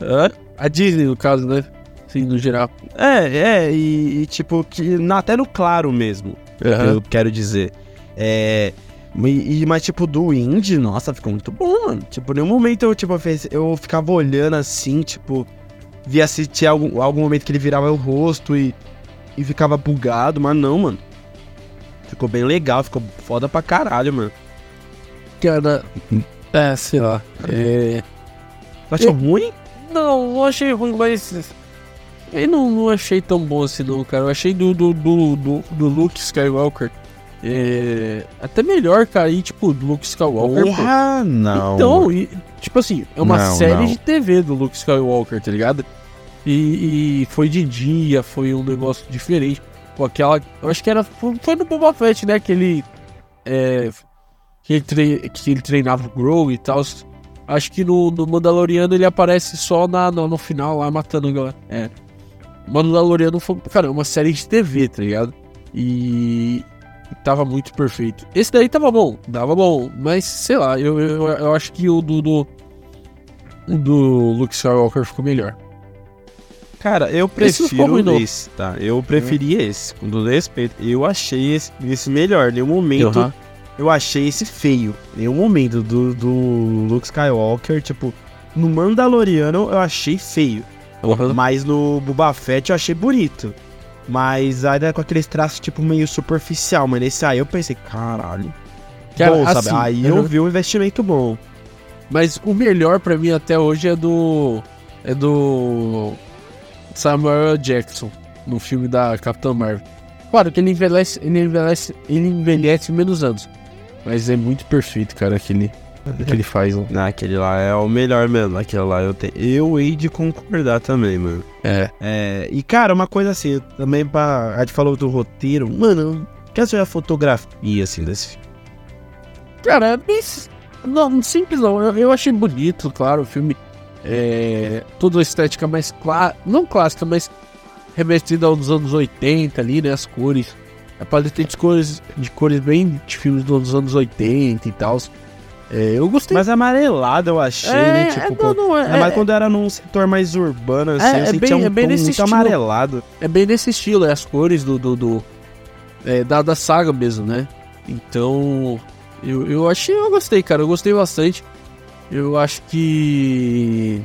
Hã? A Disney, no caso, né? Sim, no geral. É, é, e, e, tipo, que, na- até no claro mesmo. eu quero dizer. É. E, mas, tipo, do indie, nossa, ficou muito bom, mano. Tipo, nenhum momento eu, tipo, eu ficava olhando assim, tipo. Via se tinha algum, algum momento que ele virava o rosto e, e ficava bugado, mas não, mano. Ficou bem legal, ficou foda pra caralho, mano. Cara, é, sei lá. É... Você achou Eu- ruim? Não, não achei ruim, mas. Eu não, não achei tão bom assim, não, cara. Eu achei do, do, do, do, do Luke Skywalker. É, até melhor, cara. E tipo, do Luke Skywalker. pô. Porra, não. Então, e, tipo assim, é uma Não, série não. de TV do Luke Skywalker, tá ligado? E, e foi de dia, foi um negócio diferente. Pô, aquela. Eu acho que era. Foi foi no Boba Fett, né? Que ele. É, que, ele tre- que ele treinava o Grow e tal. Acho que no, no Mandaloriano ele aparece só na, no, no final lá matando a galera. É. Mandaloriano foi. Cara, é uma série de TV, tá ligado? E. Tava muito perfeito. Esse daí tava bom, tava bom, mas sei lá, eu, eu, eu acho que o do, do, do Luke Skywalker ficou melhor. Cara, eu Esse prefiro não. esse, tá? Eu preferia esse, com todo respeito. Eu achei esse, esse melhor. Nenhum momento Aham. eu achei esse feio. Nenhum momento do, do Luke Skywalker, tipo, no Mandaloriano eu achei feio. Aham. Mas no Boba Fett eu achei bonito. Mas ainda com aqueles traços, tipo, meio superficial. Mas nesse aí eu pensei, caralho. Cara, bom, sabe? assim, Aí eu vi um investimento bom. Mas o melhor pra mim até hoje é do. É do. Samuel. Jackson, no filme da Capitã Marvel. Claro que ele envelhece, ele envelhece, ele envelhece menos anos. Mas é muito perfeito, cara, aquele que ele faz. Não, aquele lá é o melhor mesmo. Aquele lá eu tenho. Eu hei de concordar também, mano. É. É, e cara, uma coisa assim, também pra. A gente falou do roteiro, mano, quer saber a fotografia assim desse filme? Cara, é bem. Não, simples não. Eu, eu achei bonito, claro, o filme. É. Toda a estética mais clássica. Não clássica, mas remetida aos anos 80 ali, né? As cores. A paleta de cores, de cores bem de filmes dos anos 80 e tal. É, eu gostei. Mas amarelado eu achei, é, né? é, Tipo, não, pô, não, é, mais é, quando era num setor mais urbano, assim, É, eu é sentia bem- um é bem tom nesse muito estilo. amarelado. é bem nesse estilo, é as cores do. do, do- é, da, da saga mesmo, né? Então. Eu, eu achei, eu gostei, cara. Eu gostei bastante. Eu acho que.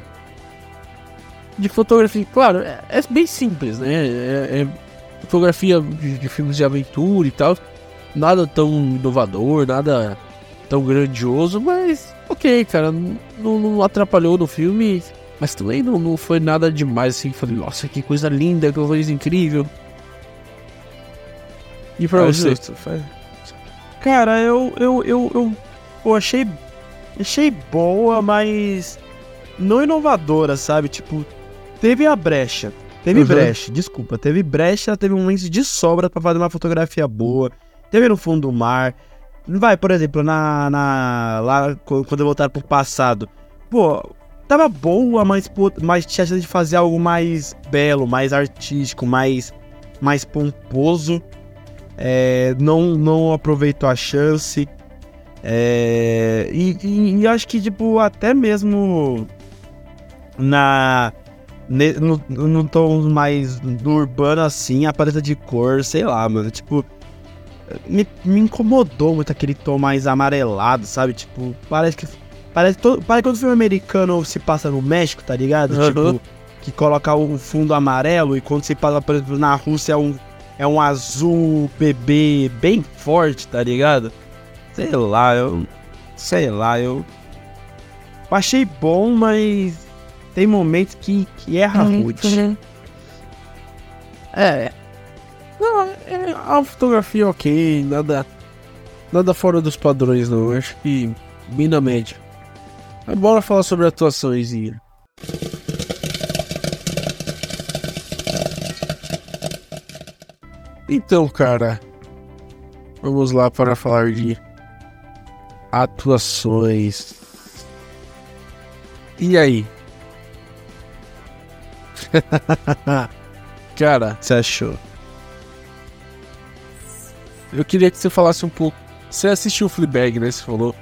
De fotografia, claro, é, é bem simples, né? É, é fotografia de, de filmes de aventura e tal. Nada tão inovador, nada tão grandioso, mas ok, cara. Não, não atrapalhou no filme. Mas também não, não foi nada demais assim. Falei, nossa, que coisa linda, que coisa incrível. E pra Ah, você? justo, faz- Cara, eu, eu, eu, eu, eu achei, achei boa, mas não inovadora, sabe? Tipo, teve a brecha. Teve Uhum. brecha, desculpa. Teve brecha, teve momentos de sobra pra fazer uma fotografia boa. Teve no fundo do mar. Vai, por exemplo, na, na lá qu- quando voltaram pro passado. Pô, tava boa, mas, pô, mas tinha chance de fazer algo mais belo, mais artístico, mais, mais pomposo. É, não, não aproveitou a chance. É, e, e- e acho que, tipo, até mesmo na. No, no tom mais no urbano assim, a paleta de cor, sei lá, mano. Tipo, me, me incomodou muito aquele tom mais amarelado, sabe? Tipo, parece que. Parece, todo, parece que quando o filme americano se passa no México, tá ligado? Aham. Tipo, que coloca o fundo amarelo e quando se passa, por exemplo, na Rússia é um, é um azul bebê bem forte, tá ligado? Sei lá, eu. Sei lá, eu. eu achei bom, mas tem momentos que, que erra rude. (laughs) É. É a fotografia ok, nada. Nada fora dos padrões, não. Eu acho que bem na média. Mas bora falar sobre atuações, Ian. Então, cara. Vamos lá para falar de atuações. E aí? (laughs) cara, você achou? Eu queria que você falasse um pouco. Você assistiu o Fleabag, né? Você falou.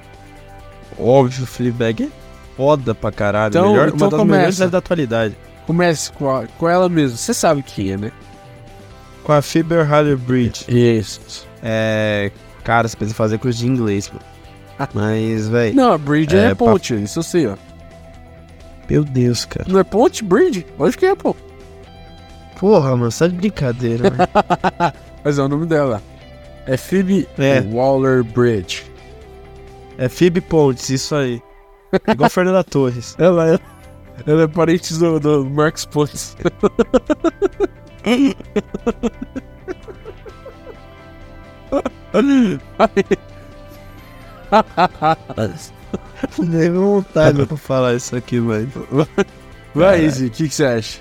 Óbvio, Fleabag é foda pra caralho. Então- melhor, então uma das começa. melhores da atualidade. Comece com, a- com ela mesmo. Você sabe quem é, né? Com a Phoebe Waller-Bridge. Isso. É... Cara, você precisa fazer curso de inglês, mano. (laughs) Mas, véi... Não, a Bridge É, é, ponte, isso eu sei, ó. Meu Deus, cara. Não é Ponte Bridge? Lógico que é, pô. Porra, mano, só de brincadeira, mano. (laughs) Mas é o nome dela. É Phoebe É. Waller Bridge. É Phoebe Pontes, isso aí. Igual Fernanda Torres. (laughs) Ela é, ela é parente do, do Marcos Pontes. (laughs) Nem vontade pra falar isso aqui, mano. Vai, Izzy, o que você acha?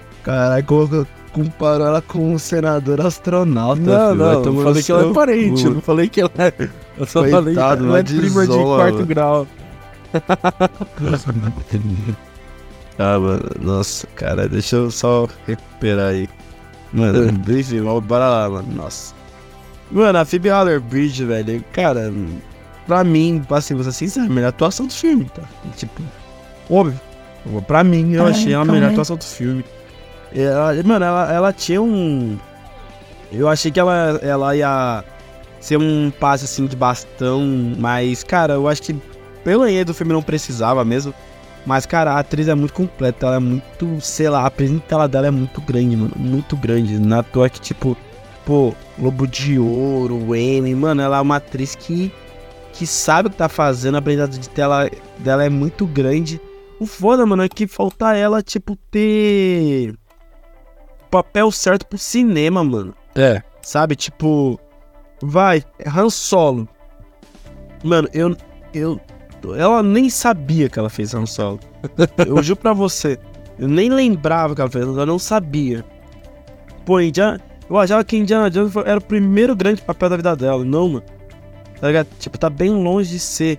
Como comparou ela com um senador astronauta. Não, filho. Não, eu falei que ela é parente, eu não falei que ela é. Eu só Coitado, falei que ela é prima de quarto mano. grau. (laughs) Ah, mano, nossa, cara, deixa eu só recuperar aí. Mano, enfim, vamos- bora lá, mano, nossa. Mano, a Phoebe Waller-Bridge, velho, cara, pra mim, assim, ser sincero, a melhor atuação do filme, tá? Tipo, óbvio, pra mim, eu Ai, achei a melhor atuação do filme. Ela, mano, ela, ela tinha um... Eu achei que ela, ela ia ser um passe, assim, de bastão, mas, cara, eu acho que pelo enredo do filme não precisava mesmo. Mas, cara, a atriz é muito completa, ela é muito, sei lá, a presença dela é muito grande, mano. Muito grande. Na toa que, tipo, pô, Lobo de Ouro, Emmy, mano, ela é uma atriz que, que sabe o que tá fazendo, a presença de tela dela é muito grande. O foda, mano, é que falta ela, tipo, ter papel certo pro cinema, mano. É. Sabe? Tipo, vai, é Han Solo. Mano, eu. eu ela nem sabia que ela fez Han Solo. (laughs) Eu juro pra você. Eu nem lembrava que ela fez, eu não sabia. Pô, Indiana. Eu achava que Indiana Jones era o primeiro grande papel da vida dela. Não, mano. Tá ligado? Tipo, tá bem longe de ser.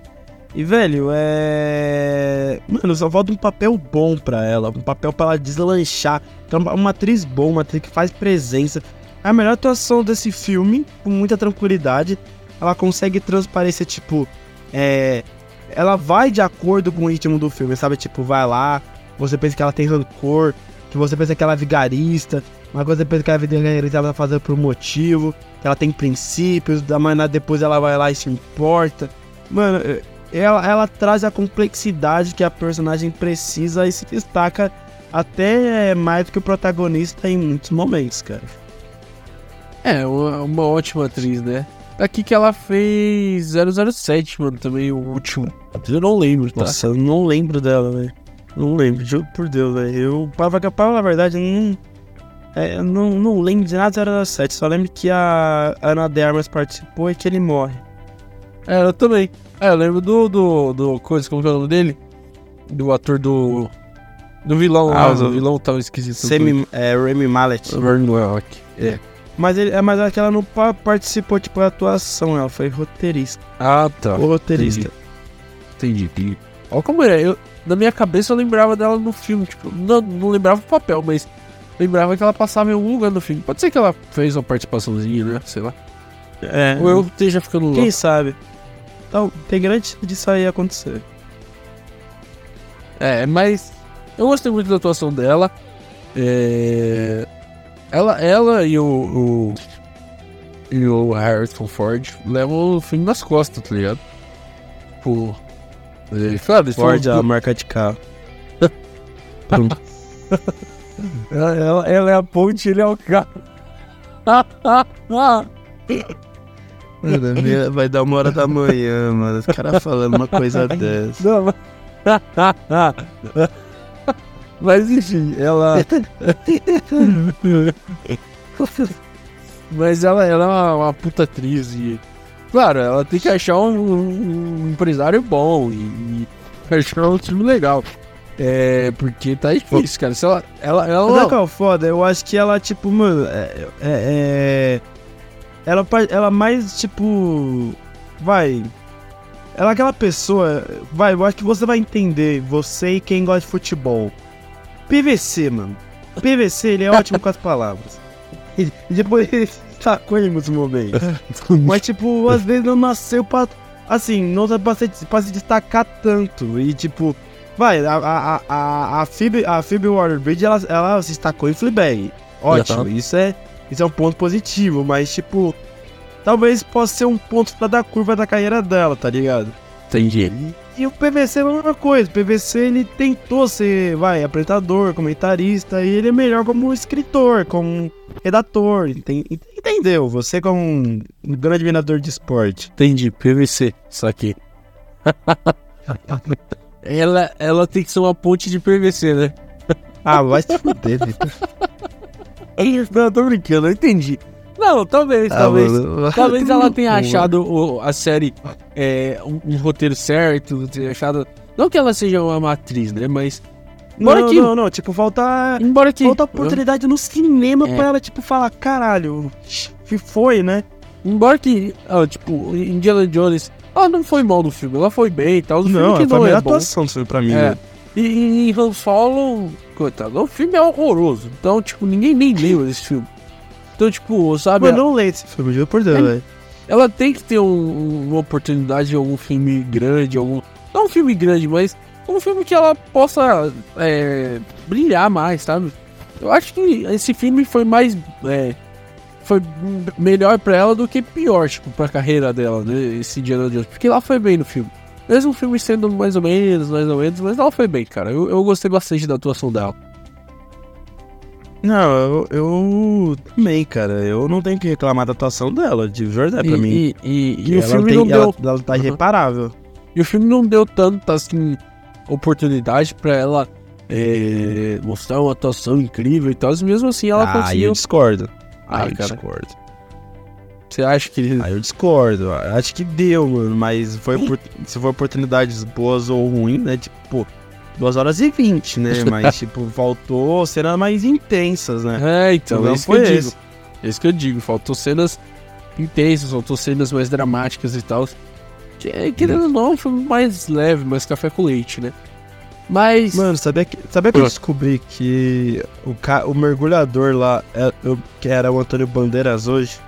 E, velho, é. Mano, só falta um papel bom pra ela. Um papel pra ela deslanchar. Então, uma atriz boa, uma atriz que faz presença. A melhor atuação desse filme, com muita tranquilidade. Ela consegue transparecer, tipo. É. Ela vai de acordo com o ritmo do filme, sabe? Tipo, vai lá, você pensa que ela tem rancor, que você pensa que ela é vigarista, mas você pensa que ela é vigarista, ela tá fazendo por um motivo, que ela tem princípios, da maneira depois ela vai lá e se importa. Mano, é- ela, ela traz a complexidade que a personagem precisa e se destaca até mais do que o protagonista em muitos momentos, cara. É, uma, uma ótima atriz, né? Aqui que ela fez 007, mano, também o último. Eu não lembro, tá? Nossa, eu não lembro dela, velho. Não lembro, juro por Deus, velho. Eu, pra pra falar a verdade, eu não, é, não, não lembro de nada do 07. Só lembro que a Ana de Armas participou e que ele morre. É, eu também. É, eu lembro do, do, do coisa, como é o nome dele? Do ator do... Do vilão Ah, lá, o- vilão tava esquisito. Semi, é, Remy Mallet. Vernon Welk. É. Mas, ele, é, mas é que ela não pa- participou, tipo, da atuação, ela foi roteirista. Ah, tá. O roteirista. Entendi, entendi. Olha como é, eu, na minha cabeça eu lembrava dela no filme, tipo, não, não lembrava o papel, mas lembrava que ela passava em algum lugar no filme. Pode ser que ela fez uma participaçãozinha, né? Sei lá. É. Ou eu esteja ficando louco. Quem sabe? Então, tem grande chance disso aí acontecer. É, mas eu gostei muito da atuação dela. É, ela, ela e o, o e o Harrison Ford levam o filme nas costas, tá ligado? Tipo, é, claro, eles Ford, falam- a marca de carro. (laughs) Pronto. ela, ela- ela é a ponte, ele é o carro. (laughs) Mano, minha- vai dar uma hora da manhã, mano. Os caras falando uma coisa (laughs) dessa. Não, mas... (laughs) mas enfim, ela. (laughs) mas ela, ela é uma, uma puta atriz e. Claro, ela tem que achar um, um empresário bom e, e achar um time legal. É, porque tá difícil, cara. Se ela. Ela, ela, Sabe qual é o foda? Eu acho que ela, tipo, mano, é. é- é- ela, ela mais, tipo. Vai. Ela é aquela pessoa. Vai, eu acho que você vai entender. Você e quem gosta de futebol. PVC, mano. PVC, ele é ótimo com as palavras. E depois ele sacou em muitos momentos. (laughs) Mas, tipo, às vezes não nasceu pra. Assim, não nasceu pra se, pra se destacar tanto. E, tipo, vai, a, a, a, a Phoebe, a Phoebe Waterbridge, ela, ela se destacou em Fleabag. Ótimo, isso é, isso é um ponto positivo, mas, tipo, talvez possa ser um ponto pra dar curva da carreira dela, tá ligado? Entendi. E o PVC é a mesma coisa. O PVC ele tentou ser, vai, apresentador, comentarista, e ele é melhor como escritor, como redator. enten- Entendeu? Você como um grande admirador de esporte. Entendi, PVC, isso aqui. (laughs) ela, ela tem que ser uma ponte de PVC, né? Ah, vai se fuder, Vitor. (laughs) Não, tô brincando, eu entendi. Não, talvez, Ah, talvez. mano. Talvez ela tenha achado o- a série é, um, um roteiro certo, tenha achado. Não que ela seja uma matriz, né? Mas. Embora Não, que. não, não. Tipo, falta. Embora que. Falta oportunidade no cinema É. pra ela, tipo, falar, caralho, foi, né? Embora que. ah, tipo, Indiana Jones. Ela não foi mal no filme, ela foi bem e tal. O filme Não, que foi a não é melhor bom. atuação do filme pra mim. É. né? E, e, e Han Solo, coitado, o filme é horroroso. Então, tipo, ninguém nem lembra desse filme. Então, tipo, sabe? Mano, não leio esse filme, juro por Deus, É. velho. Ela tem que ter um- uma oportunidade de algum filme grande, algum. Não um filme grande, mas um filme que ela possa é, brilhar mais, sabe? Eu acho que esse filme foi mais. é, foi melhor pra ela do que pior, tipo, pra carreira dela, né? Esse Indiana Jones. Porque ela foi bem no filme. Mesmo o filme sendo mais ou menos, mais ou menos, mas ela foi bem, cara. Eu, eu gostei bastante da atuação dela. Não, eu, eu também, cara. Eu não tenho que reclamar da atuação dela, de verdade, pra e, mim. e, e- e o filme tem, não deu. ela, ela tá Uhum. irreparável. E o filme não deu tanta assim oportunidade pra ela é, mostrar uma atuação incrível e tal, mas mesmo assim ela ah, conseguiu. eu discordo. Ah, eu cara. discordo. Você acha que Aí eu discordo. Acho que deu, mano. Mas foi opor- se for oportunidades boas ou ruins, né? Tipo, pô, 2 horas e 20, né? (laughs) Mas, tipo, faltou cenas mais intensas, né? É, então, é isso que eu digo. É isso que eu digo. Faltou cenas intensas, faltou cenas mais dramáticas e tal. Que, Querendo ou não, foi mais leve, mais café com leite, né? Mas. Mano, sabia que, sabia que eu Ah. descobri que o, ca... o mergulhador lá, é- eu- que era o Antônio Bandeiras hoje,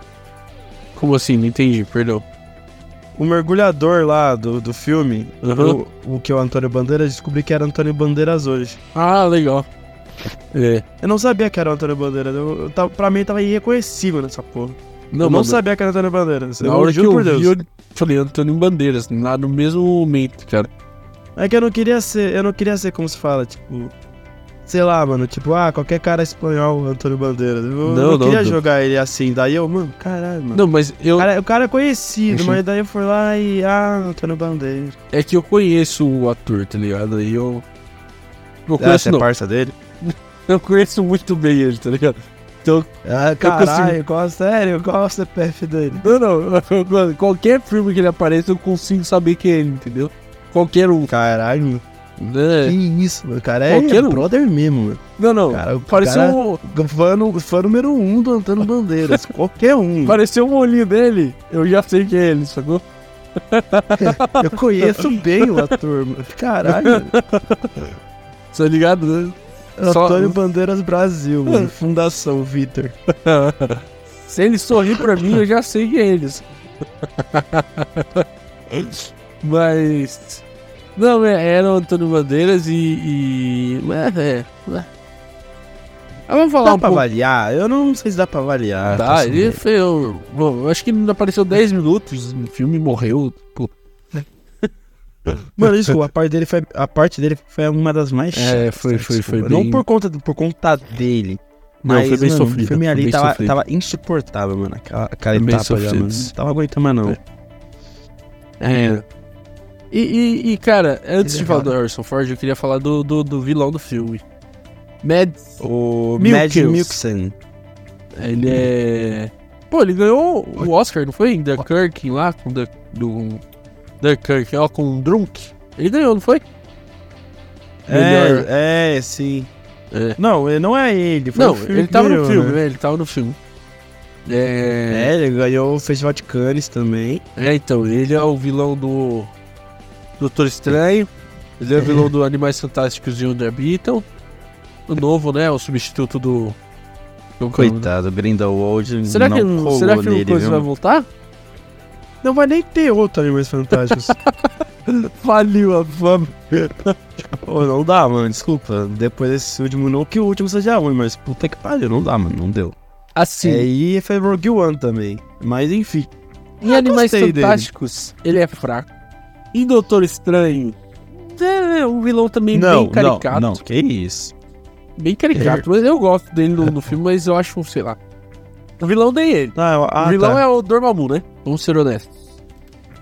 Como assim? Não entendi, perdão. o mergulhador lá do, do filme, Uhum. o, o que é o Antônio Bandeiras, descobri que era Antônio Bandeiras hoje. Ah, legal. É. Eu não sabia que era o Antônio Bandeiras, eu, eu pra mim tava irreconhecível nessa porra. Não, eu não sabia que era Antônio Bandeiras, Na eu hora que eu vi, eu falei Antônio Bandeiras, lá no mesmo momento, cara. É que eu não queria ser, eu não queria ser como se fala, tipo, sei lá, mano, tipo, ah, qualquer cara espanhol, Antônio Bandeiras. Eu Não, não, não, queria não. jogar ele assim, daí eu, mano, caralho, mano. Não, mas eu. O cara, o cara é conhecido, mas daí eu fui lá e, ah, Antônio Bandeiras. É que eu conheço o ator, tá ligado? E eu. Não Ah, conheço, você é parça dele? (laughs) Eu conheço muito bem ele, tá ligado? Então, Ah, caralho, qual, sério, qual é o CPF dele? não, não. mano, (laughs) Qualquer filme que ele apareça, eu consigo saber quem é ele, entendeu? Qualquer um. Caralho, que Né? isso, mano, o cara é Qualquer um. brother mesmo, mano. Não, não. Cara, o pareceu, cara- um, Fã, no- fã número um do Antônio (laughs) Bandeiras, qualquer um. pareceu um olhinho dele. Eu já sei quem é ele, sacou? (laughs) Eu conheço bem o ator, mano. Caralho. (laughs) Tá ligado? né? Só- Antônio Bandeiras Brasil, mano. Fundação Vitor. Se ele sorrir pra mim, eu já sei que é eles. Mas. Não, é, era o Antônio Bandeiras e. e é, é, é. Ah, vamos falar Dá um pra pouco. avaliar? Eu não sei se dá pra avaliar. Tá, ele foi. Eu, eu acho que apareceu 10 minutos no filme e morreu. Pô. Mano, desculpa, a parte dele foi, a parte dele foi uma das mais É, chatas. foi- né? foi- foi Desculpa. bem- Não por conta, por conta dele. Não, Mas, foi bem mano, sofrido, O filme foi ali tava, sofrido. tava insuportável, mano. Aquela, aquela Foi etapa já, mano. Não tava aguentando mais, não. É. E, e- e, cara, antes Ele de é falar do. Harrison Ford, eu queria falar do, do, do vilão do filme. Mads O Mad kills. Milksen. Ele é. Pô, ele ganhou o Oscar, não foi? Em Dunkirk lá, com The, do. Dunkirk, ó, com o Drunk. Ele ganhou, não foi? Melhor. É, é, sim. É. Não, ele não é ele. Foi Não, ele tava no ganhou, filme, né? né? Ele tava no filme. É. É, ele ganhou o Festival de Cannes também. É, então, ele é o vilão do. Doutor Estranho. Ele é o vilão do Animais Fantásticos de Onde Habitam. O novo, né? O substituto do. do- Coitado, Grindelwald. Será que, não será que o nele, Coisa viu? vai voltar? Não vai nem ter outro Animais Fantásticos. (laughs) Faliu a fama. (laughs) Pô, não dá, mano, desculpa. Depois desse último, não que o último seja ruim, mas puta que pariu, não dá, mano, não deu. Assim, É, e foi Rogue One também. Mas enfim. em ah, Animais gostei dele. Fantásticos, ele é fraco. E Doutor Estranho? É, um vilão também Não, bem caricato. não, não, que isso. Bem caricato, mas eu gosto dele no, no filme, mas eu acho, sei lá. O vilão nem ele. Ah, ah, o vilão tá. é o Dormammu, né? Vamos ser honestos.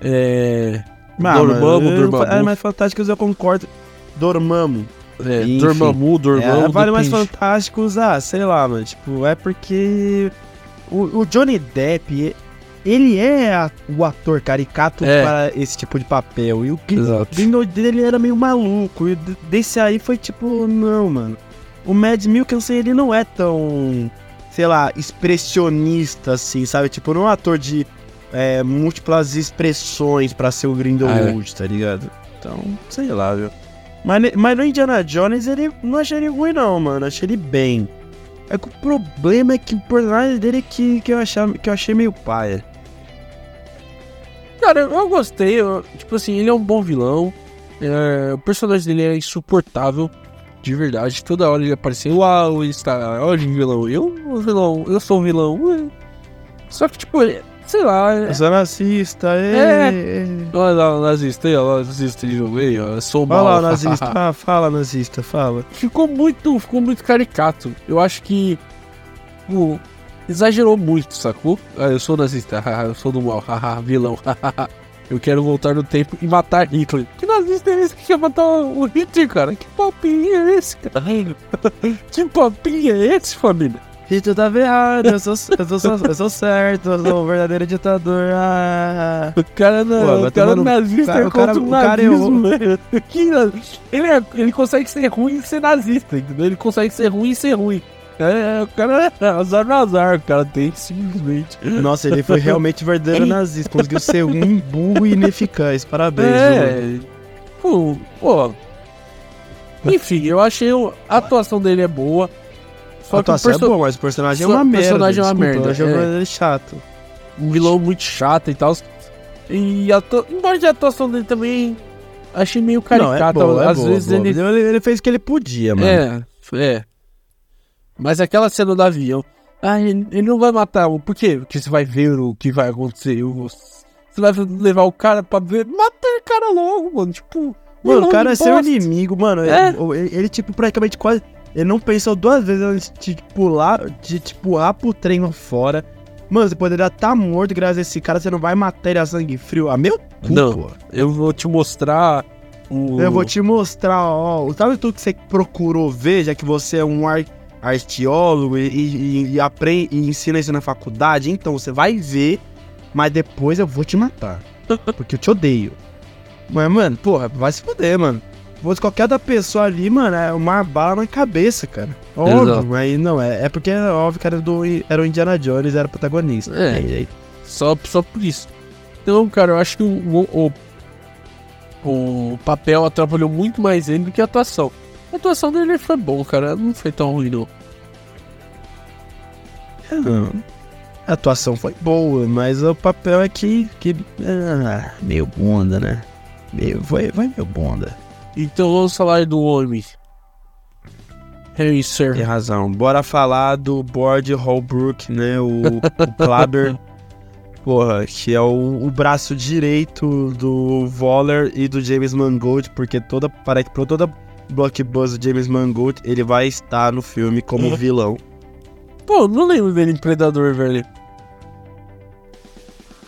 É. Mas, Dormammu, Dormammu. É mais fantásticos, eu concordo. Dormammu. É, Enfim. Dormammu, Dormammu. É, vale mais fantásticos, ah, sei lá, mano. Tipo, é porque o, o Johnny Depp, ele é a- o ator caricato É. para esse tipo de papel. E o. Grindelwald dele era meio maluco. E desse aí foi tipo, não, mano. O Mad Mikkelsen, ele não é tão, sei lá, expressionista assim, sabe? Tipo, não é um ator de é, múltiplas expressões pra ser o Grindelwald, tá ligado? Então, sei lá, viu? Mas, mas no Indiana Jones, ele não achei ele ruim, não, mano. Achei ele bem. É que o problema é que o personagem dele é que, que, eu, achava, que eu achei meio paia. Cara, eu, gostei. eu- tipo assim, ele é um bom vilão. é, o personagem dele é insuportável. De verdade. Toda hora ele aparecia. Uau, ele está. Olha o vilão. Eu, o vilão. Eu sou o vilão. ué. Só que, tipo, sei lá. Eu sou nazista, É. é. Olha lá o nazista aí, olha lá o nazista de ó. Eu sou o Fala mal. lá, nazista. Ah, fala, nazista, fala. ficou muito, ficou muito caricato. Eu acho que tipo, exagerou muito, sacou? Ah, eu sou nazista, eu sou do mal, vilão. eu quero voltar no tempo e matar Hitler. Que nazista é esse que quer matar o Hitler, cara? Que papinho é esse, cara? (laughs) que papinho é esse, família? Hitler tava errado, eu sou, eu, sou, eu sou certo, eu sou o verdadeiro ditador. Ah. O cara, não, Pô, o cara tá nazista o cara- é o cara- contra o o cara nazismo, velho. Que na- ele, é- ele consegue ser ruim e ser nazista, entendeu? Ele consegue ser ruim e ser ruim. É, o cara é azar no azar, o cara tem simplesmente. Nossa, ele foi (laughs) realmente verdadeiro nazista. Conseguiu ser um burro e ineficaz. Parabéns. É. Pô, pô. Enfim, eu achei o- a atuação dele é boa. Só A atuação o perso- é boa, mas o personagem é uma o merda. personagem é uma merda, achei é. o verdadeiro chato. um vilão muito chato e tal. E a atua- embora a atuação dele também achei meio caricata. Não, é boa, é Às boa, vezes boa. ele... ele fez o que ele podia, mano. É, é. Mas aquela cena do avião. Ah, ele, ele não vai matar. o- Por quê? Porque você vai ver o que vai acontecer. Você vai levar o cara pra ver. Mata o cara logo, mano. Tipo. Mano, o cara é seu inimigo, mano. É. Ele, ele, ele, tipo, praticamente quase. Ele não pensou duas vezes antes de pular, de te pular pro trem lá fora. Mano, você poderia estar morto graças a esse cara, você não vai matar ele a sangue frio. Ah, meu cu, Não. pô. Eu vou te mostrar o. Eu vou te mostrar, ó. Sabe tudo que você procurou ver, já que você é um ar, arteólogo e, e, e aprende e ensina isso na faculdade? Então, você vai ver, mas depois eu vou te matar. Porque eu te odeio. Mas, mano, porra, vai se fuder, mano. Se qualquer outra pessoa ali, mano, é uma bala na cabeça, cara. Óbvio, Exato. mas não, é, é porque é óbvio que era, do, era o Indiana Jones, era o protagonista. É. Jeito. Só, só por isso. Então, cara, eu acho que o, o, o papel atrapalhou muito mais ele do que a atuação. A atuação dele foi bom, cara. Não foi tão ruim, não. A atuação foi boa, mas o papel é que. que ah, meio bunda, né? Meio, foi, foi meio bunda. Então vamos falar do homem. Harry Sir. Tem razão. Bora falar do Board Holbrook, né? O, o (laughs) Klaber. Porra, que é o, o braço direito do Waller e do James Mangold, porque toda. Pra toda blockbuster James Mangold, ele vai estar no filme como Uhum. vilão. Pô, não lembro dele em Predador, velho.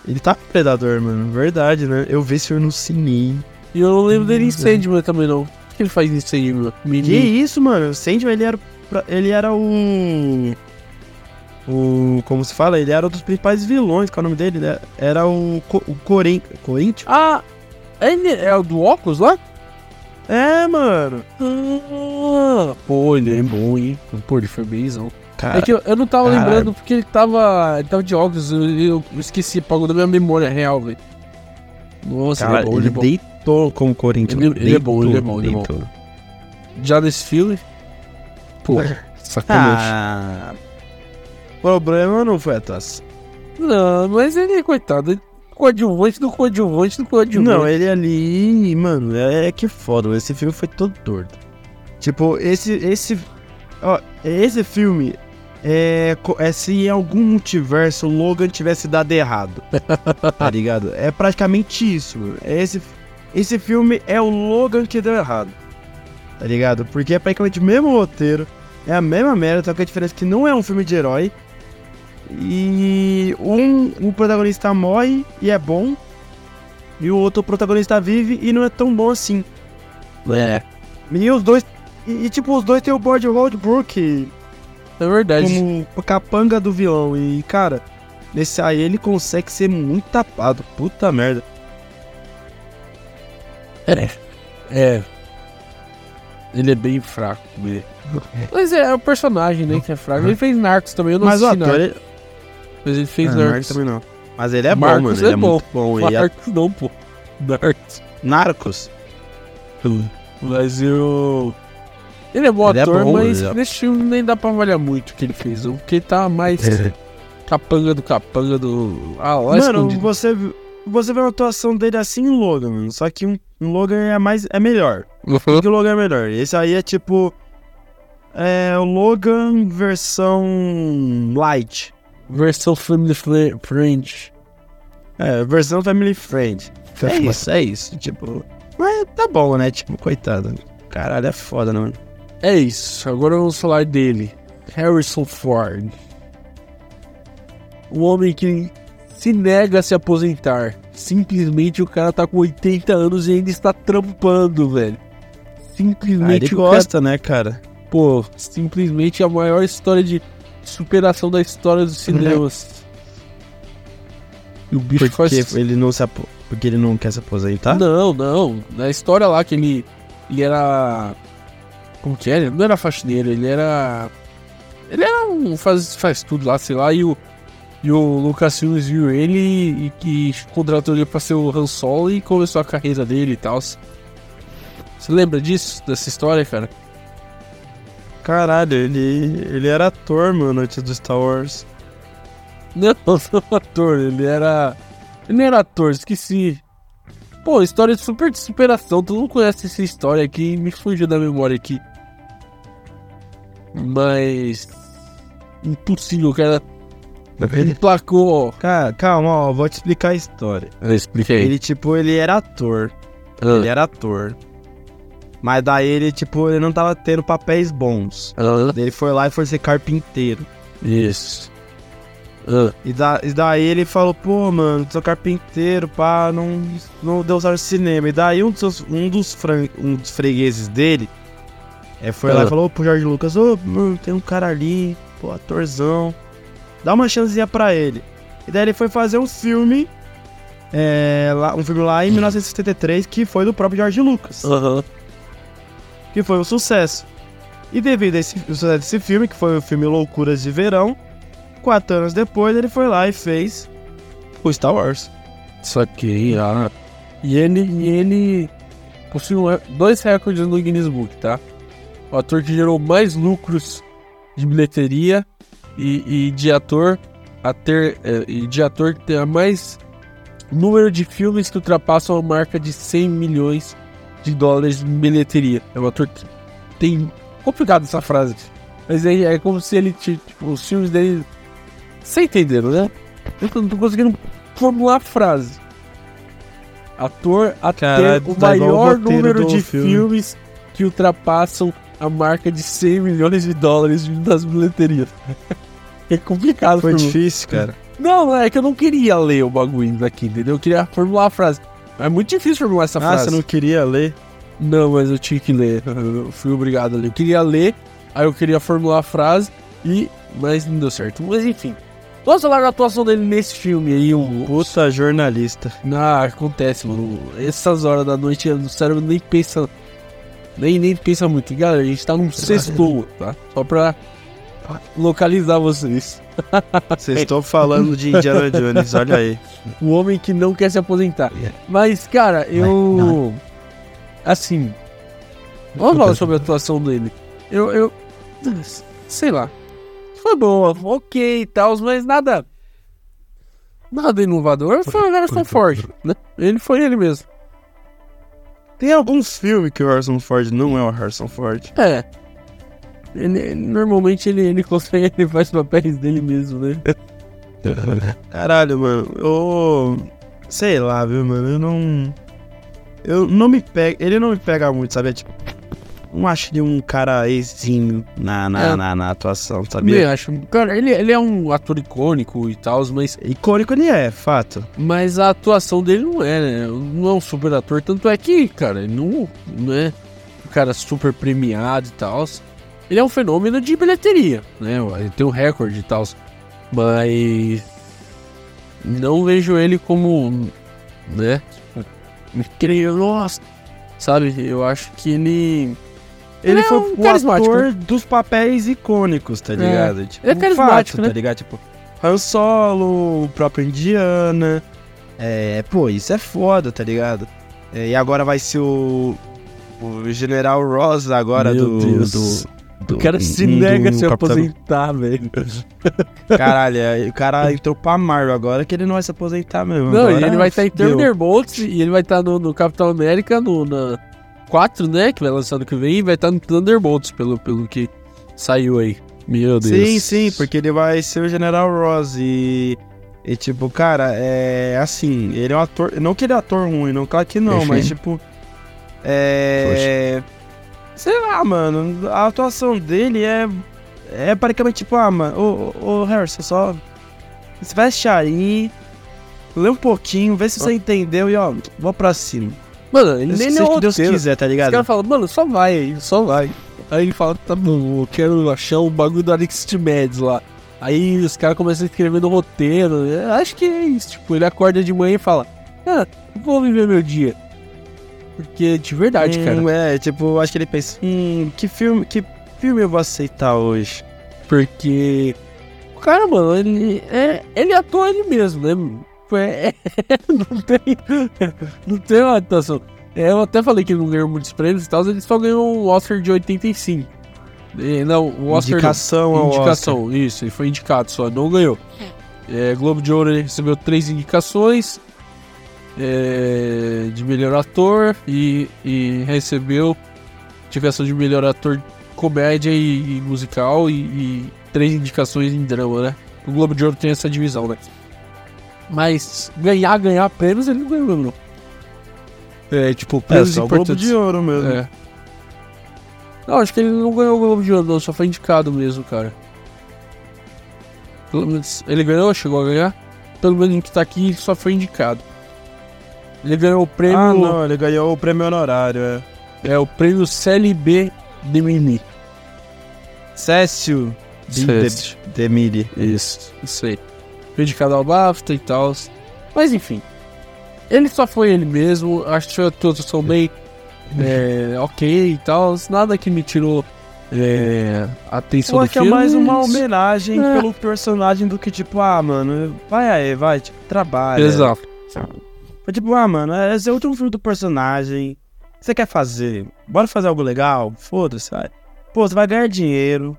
Ele tá com Predador, mano. Verdade, né? Eu vi esse filme no sininho. E eu não lembro dele em Uhum. Sandman também, não. O que ele faz em Sandman? Que isso, mano? O Sandman, ele era, pra- ele era o... O... Como se fala? Ele era um dos principais vilões. Qual é o nome dele? Ele era- Era o... Co- O Corin... Corinthians? Ah, ele é o do óculos lá? É, mano. Ah, pô, ele é bom, hein? Pô, ele foi benzão. Cara, É que eu, eu não tava Caralho. lembrando porque ele tava. Ele tava de óculos, eu, eu esqueci, apagou da minha memória real, velho. Nossa, cara, ele é bom, ele ele é bom. deitou como Corinthians. Ele- ele é bom, ele é bom, ele é bom. deitou. Já nesse filme. Pô, (laughs) sacanagem. Ah... Problema não foi a atuação. Não, mas ele, coitado, ele coadjuvante do coadjuvante do coadjuvante. Não, ele ali, mano, é, é que foda, esse filme foi todo torto. Tipo, esse, esse, ó, esse filme é, é se em algum multiverso o Logan tivesse dado errado, (laughs) tá ligado? É praticamente isso, mano. É esse, esse filme é o Logan que deu errado. Tá ligado? Porque é praticamente o mesmo roteiro, é a mesma merda, só que a diferença é que não é um filme de herói. E um, um protagonista morre e é bom, e o outro protagonista vive e não é tão bom assim. É. E os dois. E, e, tipo, os dois tem o Board Roadbrook É verdade. como o capanga do vilão. E, cara, nesse aí ele consegue ser muito tapado. Puta merda. É. É. Ele é bem fraco. Mas é, é o personagem, né, que é fraco. Ele fez Narcos também, eu não Mas o assisti ator, Narcos. ele... Mas ele fez Ah, Narcos. Narcos também não. Mas ele é bom, Marcos mano. Ele é, bom. muito bom. A... Narcos não, pô. Narcos. Narcos. Mas eu... Ele é bom Ele é ator, bom, mas é- nesse filme nem dá pra avaliar muito o que ele fez. Porque ele tá mais (laughs) capanga do capanga do... Ah, lá Mano, escondido. você, você vê uma atuação dele assim em Logan, mano. Só que um, um Logan é mais. é melhor. que o Logan é melhor. Esse aí é tipo. É o Logan versão light. Versão Family Friend. É, versão family friend. É isso, é isso. Tipo. Mas tá bom, né? Tipo, coitado. Caralho, é foda, né, mano? É isso, agora vamos falar dele. Harrison Ford. Um homem que se nega a se aposentar. Simplesmente o cara tá com 80 anos e ainda está trampando, velho. Ah, Simplesmente ele o cara, gosta, né, cara? pô, simplesmente a maior história de superação da história dos cinemas. E o bicho Porque faz ele não se apo... Porque ele não quer se aposentar? Não, não. Na história lá que ele, ele era. Como que era? Ele não era faxineiro, ele era. Ele era um. Faz, faz tudo lá, sei lá, e o. E o Lucas Filmes viu ele e que contratou ele pra ser o Han Solo e começou a carreira dele e tal. Você lembra disso? Dessa história, cara? Caralho, ele, ele era ator, mano, antes do Star Wars. Não, não (laughs) ator, ele era. Ele não era ator, esqueci. Pô, história de super de superação, todo mundo conhece essa história aqui, me fugiu da memória aqui. Mas. Impossível, cara. Ele placou. Cara, calma, ó, vou te explicar a história. Expliquei. Ele, tipo, ele era ator. Ele era ator. Mas daí ele, tipo, ele não tava tendo papéis bons. Daí Ele foi lá e foi ser carpinteiro. Isso. Ah, E, da, e daí ele falou, pô, mano, sou carpinteiro, pá, não, não deu certo cinema. E daí um dos, seus- um dos, fran- um dos fregueses dele é, foi lá Ah. e falou pro Jorge Lucas, ô, mano, tem um cara ali, pô, atorzão. Dá uma chancezinha pra ele. E daí ele foi fazer um filme, é, lá, um filme lá em 1973, que foi do próprio Jorge Lucas. Aham. Que foi um sucesso. E devido a esse, ao sucesso desse filme, que foi o filme Loucuras de Verão, quatro anos depois ele foi lá e fez o Star Wars. Saquei, ah. E ele, e ele possui re- dois recordes no Guinness Book, tá? O ator que gerou mais lucros de bilheteria e, e de ator a ter eh, e de ator que a mais número de filmes que ultrapassam a marca de 100 milhões de dólares de bilheteria. É um ator que tem complicado essa frase, mas é, é como se ele ti- tipo, os filmes dele você entenderam, né? Eu não tô conseguindo formular a frase. Ator a ter o tá o maior roteiro número de filme. filmes que ultrapassam a marca de 100 milhões de dólares das bilheterias. (laughs) é complicado Foi difícil, cara. Não, é que eu não queria ler o bagulho daqui, entendeu? Eu queria formular a frase. É muito difícil formular essa Ah, frase. você não queria ler? Não, mas eu tinha que ler. Eu fui obrigado a ler. Eu queria ler, aí eu queria formular a frase, e. Mas não deu certo. Mas enfim. Vamos falar da atuação dele nesse filme aí, um. Puta jornalista. Ah, acontece, mano. Essas horas da noite o cérebro nem pensa. Nem, nem pensa muito. Galera, a gente tá num sextou, tá? Só pra localizar vocês. (laughs) Vocês estão falando de Indiana Jones, olha aí. O homem que não quer se aposentar. Mas, cara, eu. Assim. Vamos falar sobre a atuação dele. Eu. eu sei lá. Foi boa, ok e tal, mas nada. Nada inovador. Foi o Harrison Ford, né? Ele foi ele mesmo. Tem alguns filmes que o Harrison Ford não é o Harrison Ford. É. Ele- normalmente ele, ele consegue, ele faz papéis dele mesmo, né? (laughs) Caralho, mano. Eu. Sei lá, viu, mano? Eu não. eu não me pega, ele não me pega muito, sabe? É, tipo, não acho ele um cara exímio na, na, É. na, na atuação, sabia? acho. Cara, ele, ele é um ator icônico e tal, mas, Icônico ele é, fato. mas a atuação dele não é, né? Não é um super ator. Tanto é que, cara, ele não, não é um cara super premiado e tal. Ele é um fenômeno de bilheteria, né? Ele tem um recorde e tal. Mas. Não vejo ele como. né? Incrível, nossa. Sabe? Eu acho que ele. Ele, Ele é foi um o ator dos papéis icônicos, tá ligado? Tipo, Ele é carismático, fato, né? tá ligado? Tipo, Han Solo, o próprio Indiana. É, pô, isso é foda, tá ligado? É, e agora vai ser o. O General Ross agora Meu do, Deus. do. O cara se do nega a se Capitão- aposentar, velho. (laughs) Caralho, é, o cara entrou pra Marvel agora que ele não vai se aposentar mesmo. Não, Agora e ele vai estar em fudeu. Thunderbolts e ele vai estar no, no Capitão América no, na 4, né? Que vai lançar no que vem e vai estar no Thunderbolts, pelo, pelo que saiu aí. Meu Deus. Sim, sim, porque ele vai ser o General Ross e. E tipo, cara, é assim, ele é um ator. Não que ele é ator ruim, não, claro que não, Enfim. mas tipo. É. Sei lá, mano, a atuação dele é. É praticamente tipo, ah, mano, ô, ô, ô Harrison, só. Se veste aí, lê um pouquinho, vê se você entendeu e ó, vou pra cima. Mano, ele nem o o que Deus roteiro. quiser, tá Os ligado? caras falam, mano, só vai aí, só vai. Aí ele fala, tá bom, eu quero achar um bagulho do Alex Mads lá. Aí os caras começam a escrever no roteiro. Acho que é isso. Tipo, ele acorda de manhã e fala, ah, vou viver meu dia. Porque, de verdade, cara. Hum, é, tipo, acho que ele pensa, hum, que filme, que filme eu vou aceitar hoje? Porque. O cara, mano, ele. É, ele atua ele mesmo, né? É, (laughs) não tem. Não tem uma atuação. É, eu até falei que ele não ganhou muitos prêmios e tal, ele só ganhou um Oscar de 85. E, não, o Oscar. não. indicação ao indicação, isso, ele foi indicado só, não ganhou. É, Globo de Ouro ele recebeu três indicações é, de melhor ator e, e recebeu indicação de melhor ator comédia e, e musical e, e três indicações em drama, né? O Globo de Ouro tem essa divisão, né? Mas ganhar, ganhar prêmios ele não ganhou, não. É, tipo. É, prêmios só o Globo de Ouro mesmo. É. Não, acho que ele não ganhou o Globo de Ouro, não, só foi indicado mesmo, cara. Pelo menos, ele ganhou, chegou a ganhar? Pelo menos que tá aqui, ele só foi indicado. Ele ganhou o prêmio. Ah, não, ele ganhou o prêmio honorário, é. É o prêmio CLB de Mini. Cécio Cécio. de, Demiri. Isso, isso aí. Foi indicado ao BAFTA e tal. Mas enfim. Ele só foi ele mesmo. Acho que todos são bem é, (laughs) ok e tal. Nada que me tirou é, a atenção do acho que é mais uma homenagem É. pelo personagem do que, tipo, ah, mano, vai aí, vai, tipo, trabalha. Exato. Foi tipo, ah, mano, esse é o último filme do personagem. O que você quer fazer? Bora fazer algo legal? Foda-se, vai. Pô, você vai ganhar dinheiro.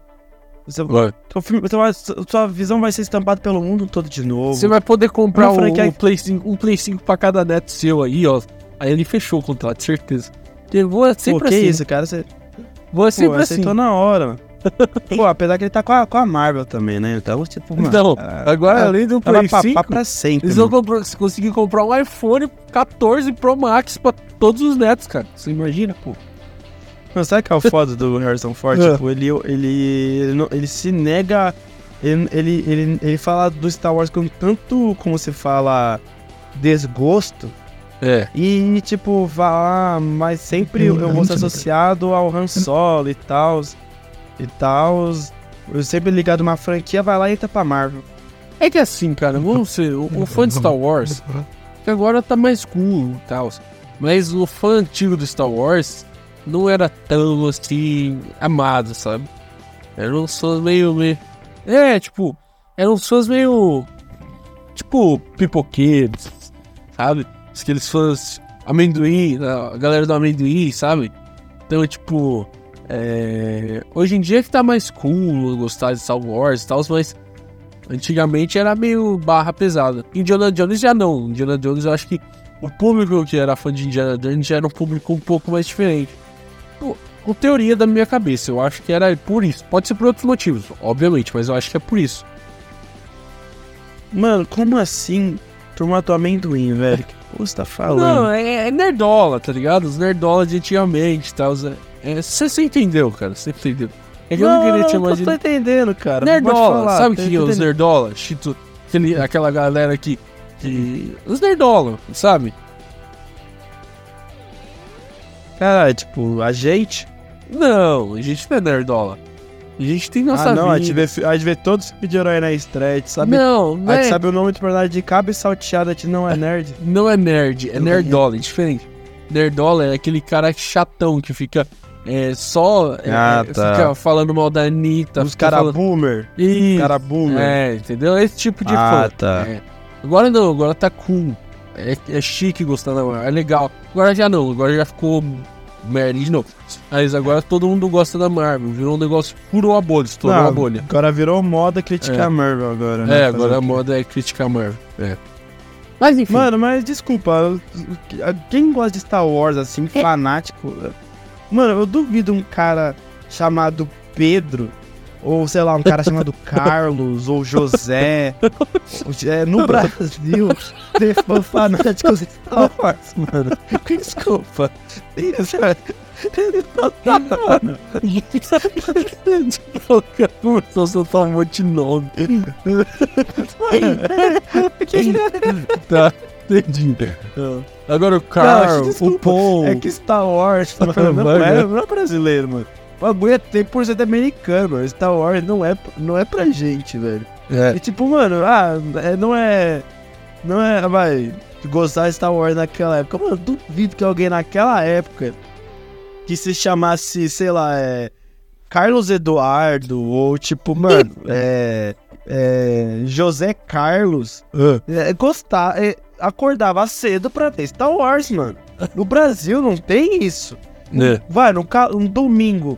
Você, Vai. seu filme, vai- sua visão vai ser estampada pelo mundo todo de novo. Você vai poder comprar um, franquia- um Play 5, um Play 5 pra cada neto seu aí, ó. Aí ele fechou o contrato, certeza. Eu vou Pô, sempre que assim. isso, cara? Você Vou pô, sempre assim. aceitou na hora, mano. (laughs) Pô, apesar que ele tá com a, com a Marvel também, né? Então, tipo, mano. Então, ah, agora ah, além do ela Play vai 5, papar pra sempre. eles vão comprar, conseguir comprar um iPhone 14 Pro Max pra todos os netos, cara. Você imagina, pô? Mano, sabe que é o foda do Harrison Ford? (laughs) É. Tipo, ele, ele, ele, não- ele se nega. Ele, ele, ele, ele fala do Star Wars com tanto, como se fala, desgosto. É. E, tipo, falar, mas sempre eu vou ser associado ao Han Solo e tal. E tal. Eu sempre ligado uma franquia, vai lá e entra pra Marvel. É que assim, cara, vamos ser, o, o fã de Star Wars, que agora tá mais cool e tal. Mas o fã antigo do Star Wars não era tão assim amado, sabe? Eram fãs meio, meio. É, tipo, eram fãs meio. Tipo, pipoqueiros, sabe? Aqueles fãs amendoim, a galera do amendoim, sabe? Então, tipo. É, Hoje em dia que tá mais cool gostar de Star Wars e tal, mas antigamente era meio barra pesada. Indiana Jones já não. Indiana Jones eu acho que o público que era fã de Indiana Jones já era um público um pouco mais diferente. Pô, Com teoria da minha cabeça, eu acho que era por isso. Pode ser por outros motivos, obviamente, mas eu acho que é por isso. Mano, como assim turma do amendoim, velho. Que porra você tá falando? Não, é, é nerdola, tá ligado? Os nerdola de antigamente e tal. É, você você entendeu, cara. Você entendeu. É que eu não queria te eu tô imaginar. entendendo, cara. Nerdola, falar, sabe que é os nerdola? Chito, aquele, aquela galera que, que. Os nerdola, sabe? Cara, tipo, a gente... Não, a gente não é nerdola. A gente tem nossa ah, não, a vida. gente, vê, a gente vê todos os filmes de herói na estreia, a sabe... Não, não a gente é, sabe o nome do personagem de cabo e salteado, a gente não é nerd. não é nerd, é Não nerdola, é diferente. Nerdola é aquele cara chatão que fica é, só. é, Ah, tá. Fica falando mal da Anitta. Os cara falando... boomer. Isso, Cara boomer. É, entendeu? Esse tipo de ah, fã. tá. É. Agora não, agora tá cool. É, é chique gostar da Marvel, é legal. Agora já não, agora já ficou merda de novo. Mas agora todo mundo gosta da Marvel, virou um negócio, furou a bolha, estourou Não, a bolha. Agora virou moda criticar É. a Marvel agora, né? É, agora a moda é criticar a Marvel. É. Mas enfim. Mano, mas desculpa, quem gosta de Star Wars, assim, É. fanático... Mano, eu duvido um cara chamado Pedro, ou sei lá, um cara chamado Carlos, ou José, é, no Brasil, ter fã fanático de Star Wars, mano. Desculpa. Isso, mano. Soltar um monte de nome. tá, entendi. Agora o Carl, o desculpa, Paul. É que Star Wars tá falando, não, é, não é brasileiro, mano. O bagulho é 100% americano, mano. Star Wars não é, não é pra gente, velho. É. E tipo, mano, ah, é, não é. Não é, vai, gostar de Star Wars naquela época. Mano, eu duvido que alguém naquela época que se chamasse, sei lá, é. Carlos Eduardo, ou tipo, mano, (laughs) é. é José Carlos, é, gostar, é, acordava cedo pra ver Star Wars, mano. No Brasil não tem isso. É. Vai, no ca- um domingo,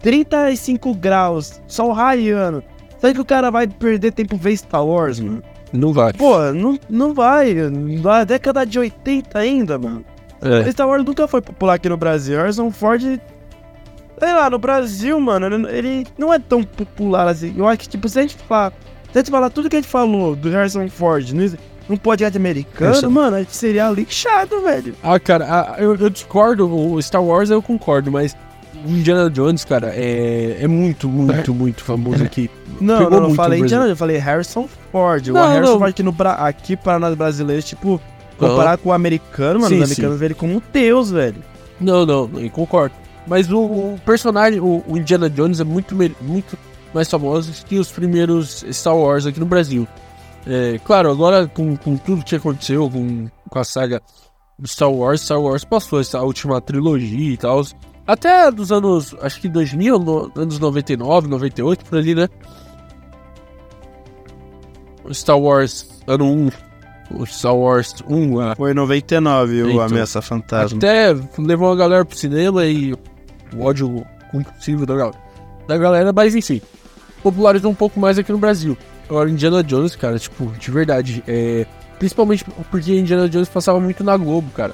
35 graus, sol raiando. Sabe que o cara vai perder tempo ver Star Wars, mano? Não vai. Pô, não, não vai. Na década de 80 ainda, mano. É. Star Wars nunca foi popular aqui no Brasil. Harrison Ford. Sei lá, no Brasil, mano, ele, não é tão popular assim. Eu acho que, tipo, se a gente falar. Se a gente falar tudo que a gente falou do Harrison Ford no, num podcast americano, Isso. mano, a gente seria lixado, velho. Ah, cara, ah, eu, eu discordo. O Star Wars eu concordo, mas o Indiana Jones, cara, é, é muito, muito, muito famoso aqui. (laughs) Não, Pegou não, não falei o. Indiana, eu falei Harrison Ford. o Não, Harrison não. Ford aqui, no, aqui para nós brasileiros, tipo, comparar com o americano, mano, Sim, os americanos veem ele como um deus, velho. Não, não, eu concordo. Mas o, o personagem, o, o Indiana Jones é muito, muito mais famoso que os primeiros Star Wars aqui no Brasil. É, claro, agora com, com tudo que aconteceu com, com a saga Star Wars, Star Wars passou essa última trilogia e tal. Até dos anos, acho que 2000, no- anos 99, 98, por ali, né? Star Wars ano 1, o Star Wars 1, a Foi em 99 o Então, Ameaça Fantasma. até levou a galera pro cinema e o ódio compulsivo da galera. Da galera, mas enfim, popularizou um pouco mais aqui no Brasil. Agora, Indiana Jones, cara, tipo, de verdade, é, principalmente porque Indiana Jones passava muito na Globo, cara.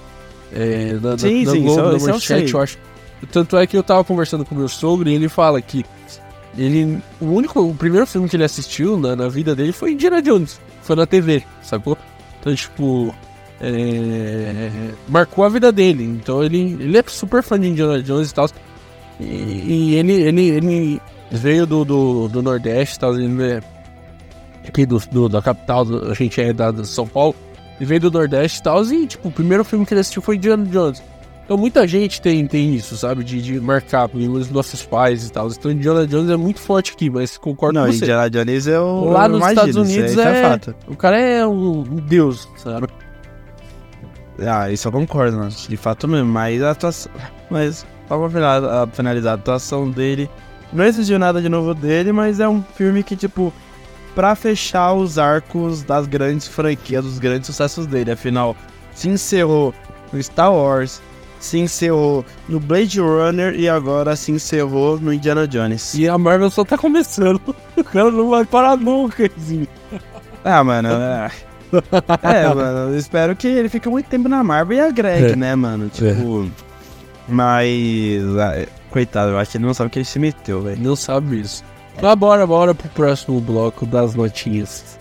É, na, na- Sim, na sim, Globo, eu- na eu Manchete, sei. eu acho. Tanto é que eu tava conversando com meu sogro e ele fala que ele, o único, o primeiro filme que ele assistiu na, na vida dele foi Indiana Jones. Foi na TV, sacou? Então, tipo, é, marcou a vida dele. Então ele, ele é super fã de Indiana Jones e tal. E, e ele, ele, ele veio do, do, do Nordeste e tal. Ele é aqui do, do- da capital, do- a gente é da, de São Paulo. Ele veio do Nordeste e tal. E, tipo, o primeiro filme que ele assistiu foi Indiana Jones. Então muita gente tem, tem isso, sabe? De, de marcar, os nossos pais e tal. Então Indiana Jones é muito forte aqui, mas concordo Não, com você. Indiana Jones eu. Lá eu nos imagino, Estados Unidos aí é- fato. O cara é um, um deus, sabe? Ah, isso eu concordo, mano. De fato mesmo. Mas a atuação. Mas, só pra finalizar, a atuação dele. Não exigiu nada de novo dele, mas é um filme que, tipo, pra fechar os arcos das grandes franquias, dos grandes sucessos dele. Afinal, se encerrou no Star Wars, se encerrou no Blade Runner e agora se encerrou no Indiana Jones. E a Marvel só tá começando. (laughs) O cara não vai parar nunca, assim. Ah, mano. É, (laughs) é mano. Eu espero que ele fique muito tempo na Marvel e agregue, É. né, mano? Tipo. Mas. ah, coitado, eu acho que ele não sabe o que ele se meteu, velho. Não sabe isso. Mas bora, bora pro próximo bloco das notícias.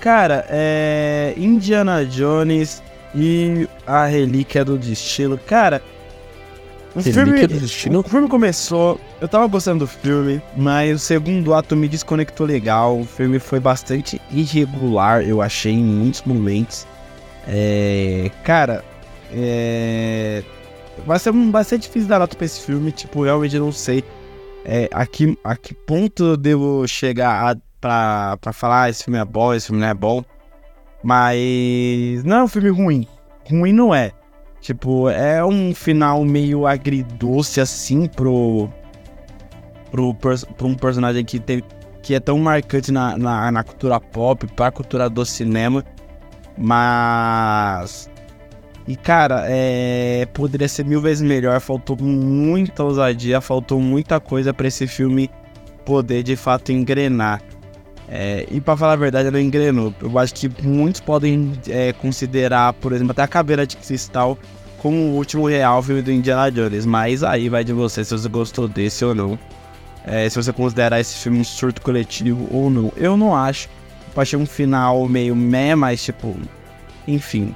Cara, é. Indiana Jones e a Relíquia do Destino. Cara, o filme, o filme, começou, eu tava gostando do filme, mas o segundo ato me desconectou legal. O filme foi bastante irregular, eu achei, em muitos momentos. É, cara, é, vai, ser, vai ser difícil dar nota pra esse filme, tipo, realmente eu não sei é, a, que, a que ponto eu devo chegar a, pra, pra falar ah, esse filme é bom, esse filme não é bom. Mas não é um filme ruim. Ruim não é. Tipo, é um final meio agridoce assim pro. pro, pro um personagem que, teve, que é tão marcante na, na, na cultura pop, pra cultura do cinema. Mas. E cara, é, poderia ser mil vezes melhor. Faltou muita ousadia, faltou muita coisa para esse filme poder de fato engrenar. É, e para falar a verdade, não engrenou. Eu acho que muitos podem é, considerar, por exemplo, até a Caveira de Cristal como o último real filme do Indiana Jones. Mas aí vai de você se você gostou desse ou não. É, se você considerar esse filme um surto coletivo ou não. Eu não acho. Eu achei um final meio meh, mas tipo. Enfim.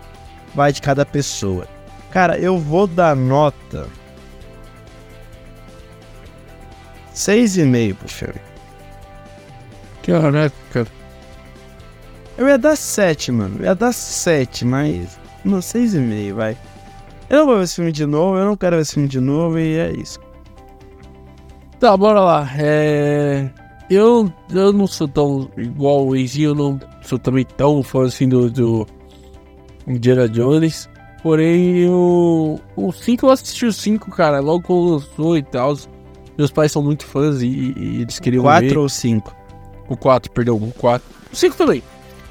Vai de cada pessoa. Cara, eu vou dar nota. 6,5 pro filme. Caraca, cara. Eu ia dar 7, mano. Eu ia dar 7, mas. Não, 6,5, vai. Eu não vou ver esse filme de novo, eu não quero ver esse filme de novo e é isso. Tá, bora lá. É... Eu, eu não sou tão igual o Waze, eu não sou também tão fã assim do, do Indiana Jones. Porém, eu, o 5 eu assisti o 5, cara, logo quando lançou e tal. Meus pais são muito fãs e, e eles queriam 4 ver. ou 5? O 4, perdão, o 4. O 5 também.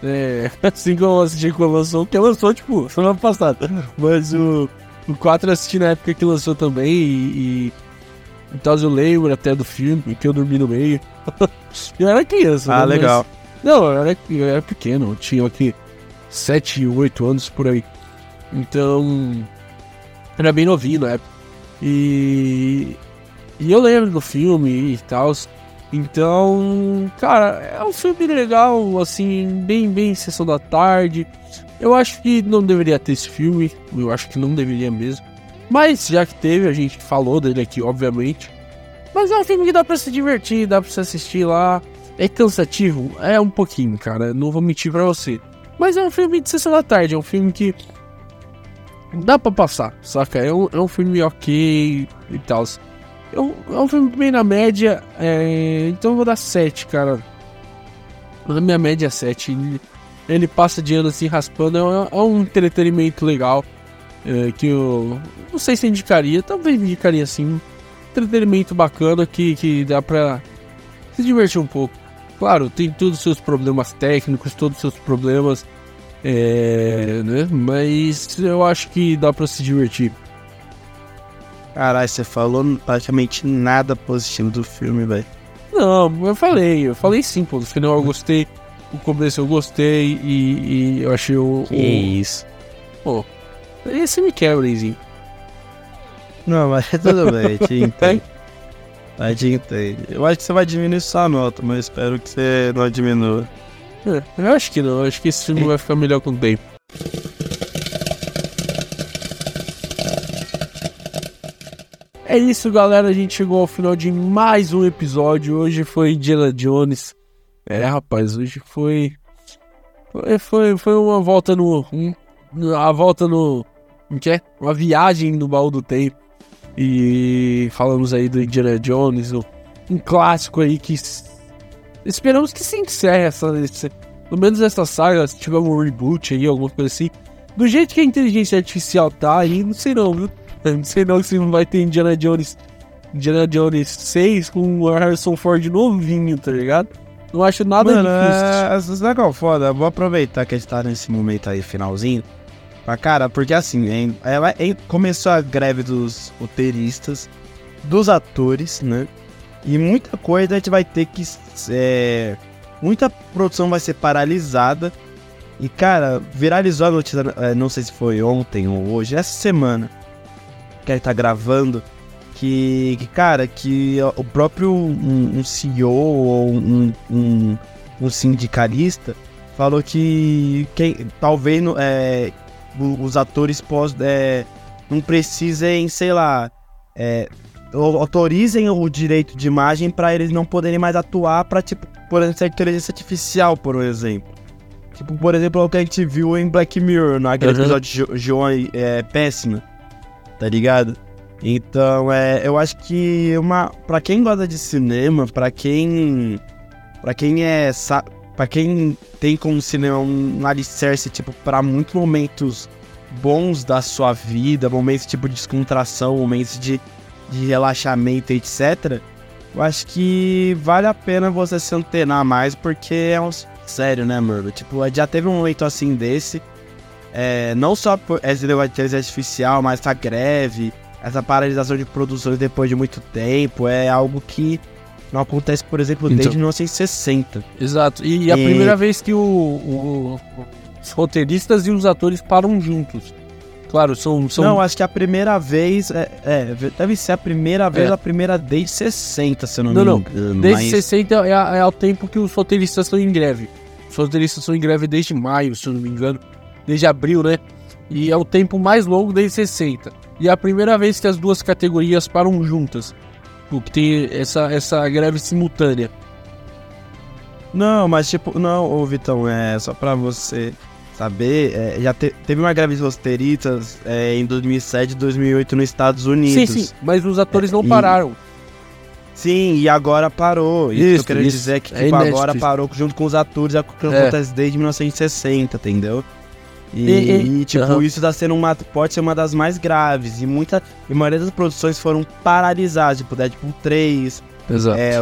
É, (laughs) assim que eu assisti quando lançou, que lançou, tipo, semana passada. Mas o, o 4 eu assisti na época que lançou também e. e então eu lembro até do filme, que eu dormi no meio. (laughs) eu era criança, Ah, né, legal. Mas, não, eu era, eu era pequeno, eu tinha aqui 7, 8 anos por aí. Então. Era bem novinho na época. E. E eu lembro do filme e tal. Então, cara, é um filme legal, assim, bem, bem sessão da tarde. Eu acho que não deveria ter esse filme, eu acho que não deveria mesmo. Mas já que teve, a gente falou dele aqui, obviamente. Mas é um filme que dá pra se divertir, dá pra se assistir lá. É cansativo? É um pouquinho, cara, não vou mentir pra você. Mas é um filme de sessão da tarde, é um filme que dá pra passar, saca? É um, é um filme ok e tal. É um, é um filme bem na média, é, então eu vou dar 7, cara. Na minha média é 7. Ele, ele passa de ano assim raspando, é um, é um entretenimento legal. é, que eu não sei se indicaria, talvez indicaria assim. Um entretenimento bacana que, que dá pra se divertir um pouco. Claro, tem todos os seus problemas técnicos, todos os seus problemas, é, né? Mas eu acho que dá pra se divertir. Caralho, você falou praticamente nada positivo do filme, velho. Não, eu falei, eu falei sim, pô. No final eu gostei, o começo eu gostei e, e eu achei o. Que o isso. pô, esse me quebra, Izinho. Não, mas tudo bem, te (laughs) entendo. Mas te entendo. Eu acho que você vai diminuir sua nota, mas espero que você não diminua. É, eu acho que não, acho que esse filme vai ficar melhor com o tempo. É isso, galera. A gente chegou ao final de mais um episódio. Hoje foi Indiana Jones. É, rapaz, hoje foi. Foi, foi, foi uma volta no. Um, a volta no. Como que é? Uma viagem no baú do tempo. E falamos aí do Indiana Jones, um, clássico aí que. Esperamos que se encerre essa. pelo menos essa saga, se tiver um reboot aí, alguma coisa assim. Do jeito que a inteligência artificial tá aí, não sei não, viu? (laughs) Não sei não se vai ter Indiana Jones. Indiana Jones 6 com o Harrison Ford novinho, tá ligado? Não acho nada Mano, difícil. é, sabe qual é o foda? Vou aproveitar que a gente tá nesse momento aí, finalzinho. Pra cara, porque assim, hein, ela, hein, começou a greve dos roteiristas, dos atores, né? E muita coisa a gente vai ter que. é, muita produção vai ser paralisada. E, cara, viralizou a notícia, é, não sei se foi ontem ou hoje, essa semana, que ele tá gravando, que, que, cara, que o próprio um, um CEO ou um, um, um sindicalista falou que quem, talvez é, os atores pós, é, não precisem, sei lá, é, autorizem o direito de imagem para eles não poderem mais atuar para tipo, por exemplo, inteligência artificial, por exemplo. Tipo, por exemplo, o que a gente viu em Black Mirror, naquele uhum. episódio de João é, Péssima, tá ligado? Então, é, eu acho que uma, para quem gosta de cinema, para quem para quem é para quem tem como cinema um alicerce tipo para muitos momentos bons da sua vida, momentos tipo de descontração, momentos de, de relaxamento, etc. Eu acho que vale a pena você se antenar mais porque é um sério, né, mano? Tipo, já teve um momento assim desse, é, não só por essa inteligência artificial, mas a greve, essa paralisação de produções depois de muito tempo é algo que não acontece, por exemplo, desde então, 1960. Exato. E, e a primeira vez que o, o, os roteiristas e os atores param juntos. Claro, são, são. Não, acho que a primeira vez. É, é deve ser a primeira vez, é. a primeira desde 60, se eu não, não me engano. Não, desde mas... 60 é, é o tempo que os roteiristas estão em greve. Os roteiristas estão em greve desde maio, se eu não me engano. Desde abril, né? E é o tempo mais longo desde 60. E é a primeira vez que as duas categorias param juntas. Que tem essa, essa greve simultânea. Não, mas tipo, não, ô Vitão, é só pra você saber, é, já te, teve uma greve de roteiristas é, em 2007 e 2008 nos Estados Unidos. Sim, sim, mas os atores é, não pararam. E, sim, e agora parou. Isso, isso que eu quero dizer é que é tipo, agora parou junto com os atores, é o que acontece desde 1960, entendeu? E, e, e tipo, uhum. isso tá sendo uma. Pode ser uma das mais graves. E muita. E maioria das produções foram paralisadas, tipo Deadpool 3, Exato. É,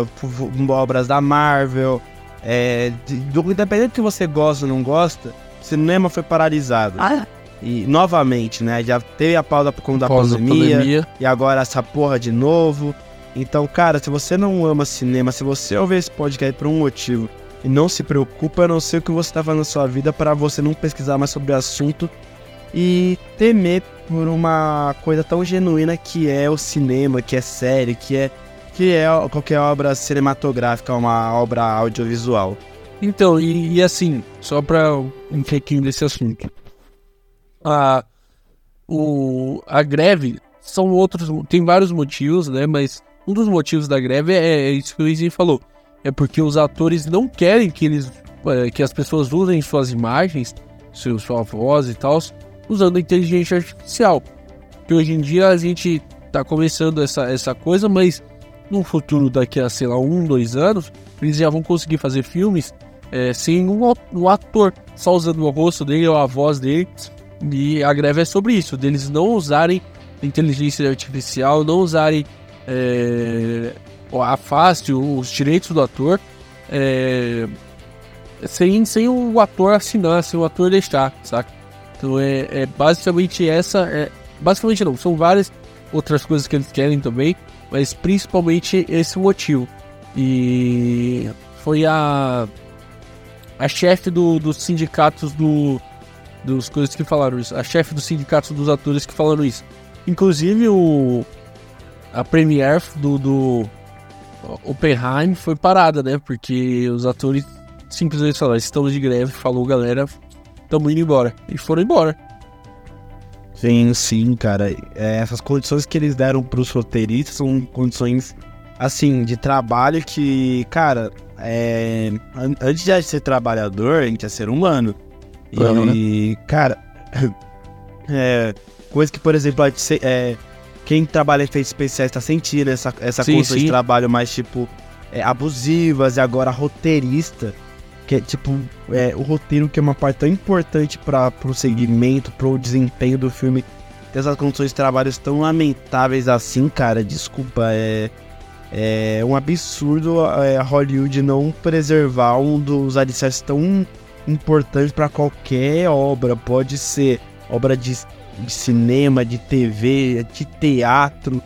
obras da Marvel. É, do, independente que você gosta ou não gosta, o cinema foi paralisado. Ah, é? E novamente, né? Já teve a pausa por conta da pandemia, pandemia, E agora essa porra de novo. Então, cara, se você não ama cinema, se você ouvir esse podcast por um motivo e não se preocupa, a não ser o que você está fazendo na sua vida para você não pesquisar mais sobre o assunto e temer por uma coisa tão genuína que é o cinema, que é série, que é que é qualquer obra cinematográfica, uma obra audiovisual. Então, e, e assim, só para um pouquinho desse assunto. A, o, a greve são outros, tem vários motivos, né? Mas um dos motivos da greve é, é isso que o Luizinho falou é porque os atores não querem que eles é, que as pessoas usem suas imagens, seu, sua voz e tal, usando inteligência artificial. Que hoje em dia a gente tá começando essa, essa coisa, mas no futuro, daqui a, sei lá, um, dois anos, eles já vão conseguir fazer filmes é, sem um, um ator, só usando o rosto dele ou a voz dele. E a greve é sobre isso, deles não usarem inteligência artificial, não usarem é, afaste os direitos do ator é, sem, sem o ator assinar, sem o ator deixar, saca? Então é, é basicamente essa. É, basicamente não, são várias outras coisas que eles querem também, mas principalmente esse motivo. E foi a a chefe do, dos sindicatos do dos coisas que falaram isso, a chefe dos sindicatos dos atores que falaram isso. Inclusive o a premiere do, do Oppenheim foi parada, né? Porque os atores simplesmente falaram: estamos de greve, falou galera, estamos indo embora. E foram embora. Sim, sim, cara. É, essas condições que eles deram pros roteiristas são condições, assim, de trabalho que, cara, é, antes de ser trabalhador, a gente ia ser humano. E, uhum. cara, (laughs) é, coisa que, por exemplo, é, quem trabalha em efeitos especiais tá sentindo essa, essa sim, sim. de trabalho mais, tipo, é, abusivas e agora roteirista. Que é, tipo, é, o roteiro que é uma parte tão importante para o segmento, pro desempenho do filme. Ter essas condições de trabalho tão lamentáveis assim, cara, desculpa, é... É um absurdo é, a Hollywood não preservar um dos alicerces tão importantes para qualquer obra. Pode ser obra de de cinema, de TV, de teatro.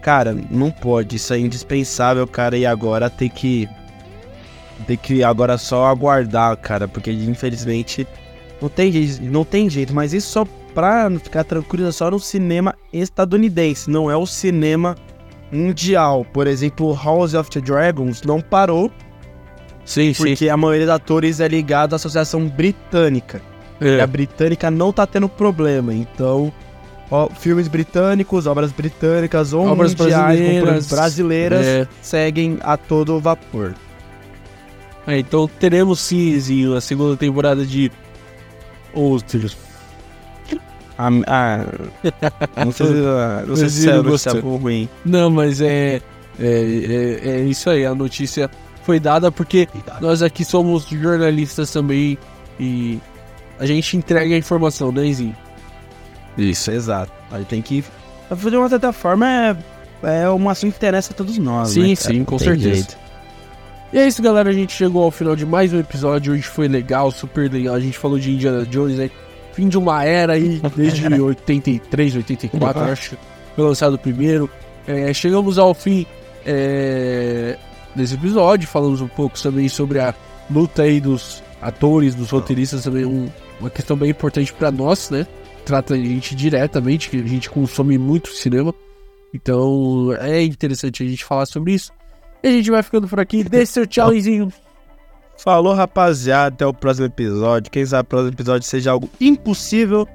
Cara, não pode, isso é indispensável, cara, e agora tem que tem que agora só aguardar, cara, porque infelizmente não tem jeito, não tem jeito, mas isso só pra ficar tranquilo é só no cinema estadunidense, não é o cinema mundial. Por exemplo, House of the Dragons não parou Sim, Porque a maioria dos atores é ligado à Associação Britânica. E a É. britânica não tá tendo problema. Então, ó, filmes britânicos, obras britânicas ou Obras brasileiras. brasileiras É. seguem a todo vapor. É, então teremos sim, a segunda temporada de Outros. Ah, ah, (laughs) não sei se, ah, não sei se é boa ou ruim. Não, mas é, é, é, é isso aí, a notícia foi dada porque nós aqui somos jornalistas também e a gente entrega a informação, né, Zinho? Isso, exato. A gente tem que. De uma certa forma, é, é uma assunto que interessa a todos nós. Sim, né, cara? sim, com tem certeza. jeito. E é isso, galera. A gente chegou ao final de mais um episódio. Hoje foi legal, super legal. A gente falou de Indiana Jones, né? Fim de uma era aí, desde 83, 84, eu acho que foi lançado o primeiro. É, chegamos ao fim é, desse episódio. Falamos um pouco também sobre a luta aí dos atores, dos roteiristas, também um- uma questão bem importante pra nós, né? Trata a gente diretamente, que a gente consome muito cinema. Então é interessante a gente falar sobre isso. E a gente vai ficando por aqui. Deixe seu tchauzinho. Falou, rapaziada. Até o próximo episódio. Quem sabe o próximo episódio seja algo impossível.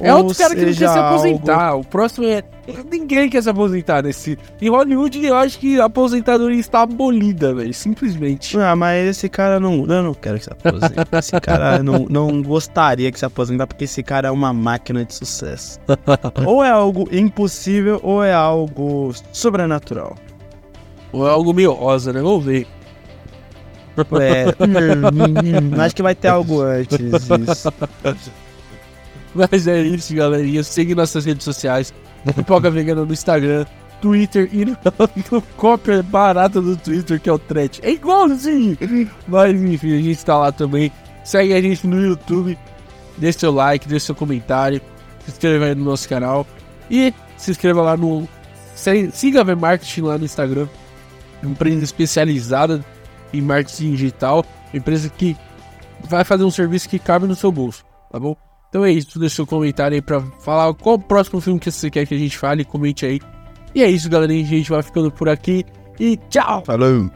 É ou outro cara que não quer se algo- aposentar. O próximo é. Ninguém quer se aposentar nesse. Em Hollywood, eu acho que a aposentadoria está abolida, velho. Simplesmente. Ah, mas esse cara não. Eu não quero que se aposente. Esse cara (laughs) não, não gostaria que se aposentar porque esse cara é uma máquina de sucesso. ou é algo impossível ou é algo sobrenatural. Ou é algo meio rosa, né? Vamos ver. É. acho que vai ter algo antes disso. (laughs) Mas é isso, galerinha. Segue nossas redes sociais. Pipoca Vegana no Instagram, Twitter e no, (laughs) cópia barata do Twitter, que é o Thread. É igualzinho! Mas enfim, a gente tá lá também. Segue a gente no YouTube. Deixe seu like, deixe seu comentário. Se inscreva aí no nosso canal. E se inscreva lá no. Siga a V-Marketing lá no Instagram. Empresa especializada em marketing digital. Empresa que vai fazer um serviço que cabe no seu bolso, tá bom? Então é isso, deixa seu comentário aí pra falar qual o próximo filme que você quer que a gente fale, comente aí. E é isso, galerinha, a gente vai ficando por aqui e tchau! Falou!